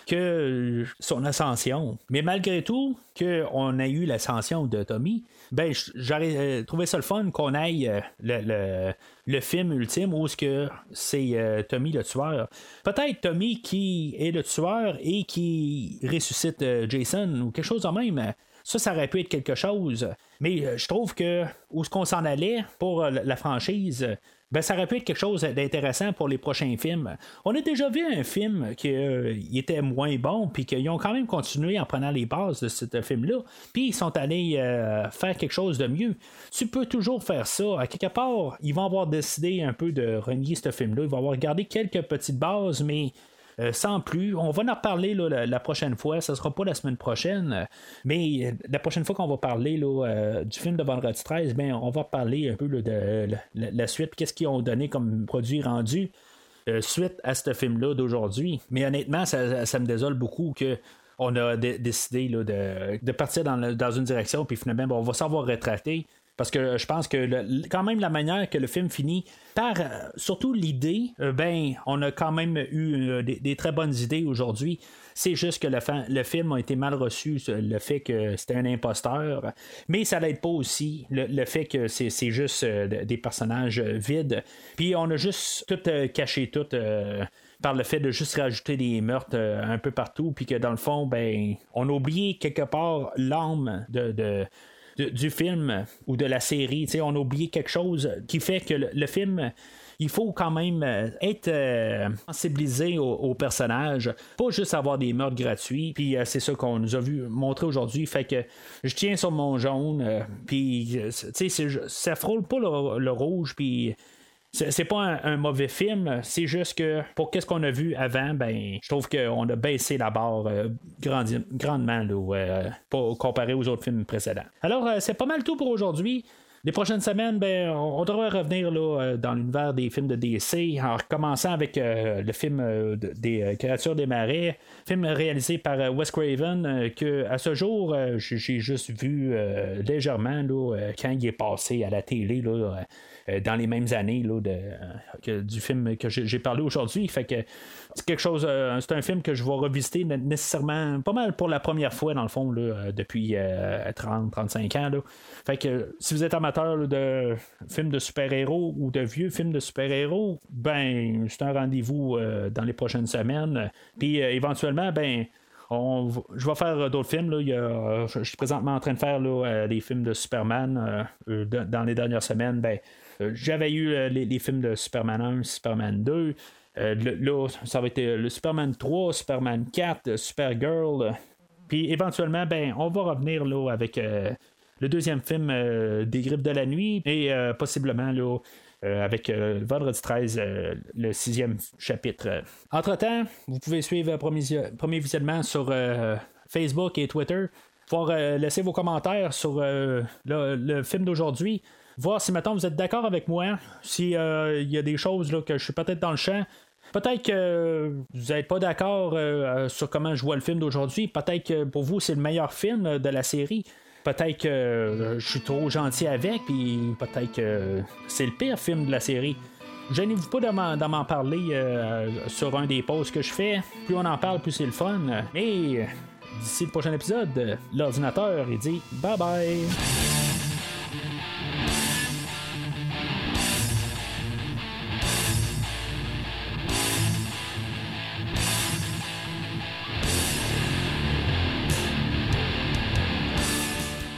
que son ascension. Mais malgré tout, qu'on a eu l'ascension de Tommy, ben j'aurais euh, trouvé ça le fun qu'on aille euh, le, le, film ultime où que c'est euh, Tommy le tueur. Peut-être Tommy qui est le tueur et qui ressuscite Jason ou quelque chose de même. Ça, ça aurait pu être quelque chose. Mais je trouve que où ce qu'on s'en allait pour la franchise, ben, ça aurait pu être quelque chose d'intéressant pour les prochains films. On a déjà vu un film qui euh, était moins bon, puis qu'ils ont quand même continué en prenant les bases de ce film-là, puis ils sont allés euh, faire quelque chose de mieux. Tu peux toujours faire ça. À quelque part, ils vont avoir décidé un peu de renier ce film-là. Ils vont avoir gardé quelques petites bases, mais euh, sans plus. On va en reparler la, prochaine fois. Ce ne sera pas la semaine prochaine, mais euh, la prochaine fois qu'on va parler euh, du film de Vendredi 13, ben, on va parler un peu de, la, suite. Qu'est-ce qu'ils ont donné comme produit rendu suite à ce film-là d'aujourd'hui. Mais honnêtement, ça, me désole beaucoup que on a décidé de, partir dans, une direction, puis finalement, ben, on va savoir retraiter. Parce que je pense que quand même la manière que le film finit, par euh, surtout l'idée, euh, ben, on a quand même eu euh, des, très bonnes idées aujourd'hui. C'est juste que le, film a été mal reçu, le fait que c'était un imposteur. Mais ça n'aide pas aussi le, fait que c'est juste des personnages vides. Puis on a juste tout caché tout par le fait de juste rajouter des meurtres un peu partout, puis que dans le fond, ben, on a oublié quelque part l'âme de, du film ou de la série. on a oublié quelque chose qui fait que le, film il faut quand même euh, être euh, sensibilisé aux, personnages, pas juste avoir des meurtres gratuits. Puis euh, c'est ça qu'on nous a vu montrer aujourd'hui. Fait que je tiens sur mon jaune, puis tu sais, ça frôle pas le rouge, puis c'est pas un, mauvais film, c'est juste que pour qu'est-ce qu'on a vu avant, ben je trouve qu'on a baissé la barre euh, grandement euh, comparé aux autres films précédents. Alors, euh, c'est pas mal tout pour aujourd'hui. Les prochaines semaines, ben, on, devrait revenir là, dans l'univers des films de DC, en recommençant avec le film des créatures des marais, film réalisé par Wes Craven, que à ce jour, j'ai juste vu légèrement là, quand il est passé à la télé. Là, dans les mêmes années là, de, que, du film que j'ai parlé aujourd'hui. Fait que c'est quelque chose, euh, c'est un film que je vais revisiter nécessairement pas mal pour la première fois dans le fond là, euh, depuis 30-35 ans. Là. Fait que si vous êtes amateur de films de super-héros ou de vieux films de super-héros, ben c'est un rendez-vous dans les prochaines semaines. Puis éventuellement, ben je vais faire d'autres films. Là. je suis présentement en train de faire là, des films de Superman. dans les dernières semaines, ben, euh, j'avais eu euh, les, films de Superman 1, Superman 2. Euh, là, ça va être le Superman 3, Superman 4, Supergirl. Puis éventuellement, ben, on va revenir là, avec le deuxième film des grippes de la nuit et possiblement là, avec vendredi 13, le sixième chapitre. Entre-temps, vous pouvez suivre premier, premier visionnement sur Facebook et Twitter. Pouvoir laisser vos commentaires sur le, film d'aujourd'hui voir si maintenant vous êtes d'accord avec moi, s'il euh, y a des choses là, que je suis peut-être dans le champ. Peut-être que vous n'êtes pas d'accord euh, sur comment je vois le film d'aujourd'hui. Peut-être que pour vous, c'est le meilleur film de la série. Peut-être que euh, je suis trop gentil avec, puis peut-être que c'est le pire film de la série. Gênez-vous pas d'en m'en parler sur un des posts que je fais. Plus on en parle, plus c'est le fun. Et d'ici le prochain épisode, l'ordinateur, il dit bye bye.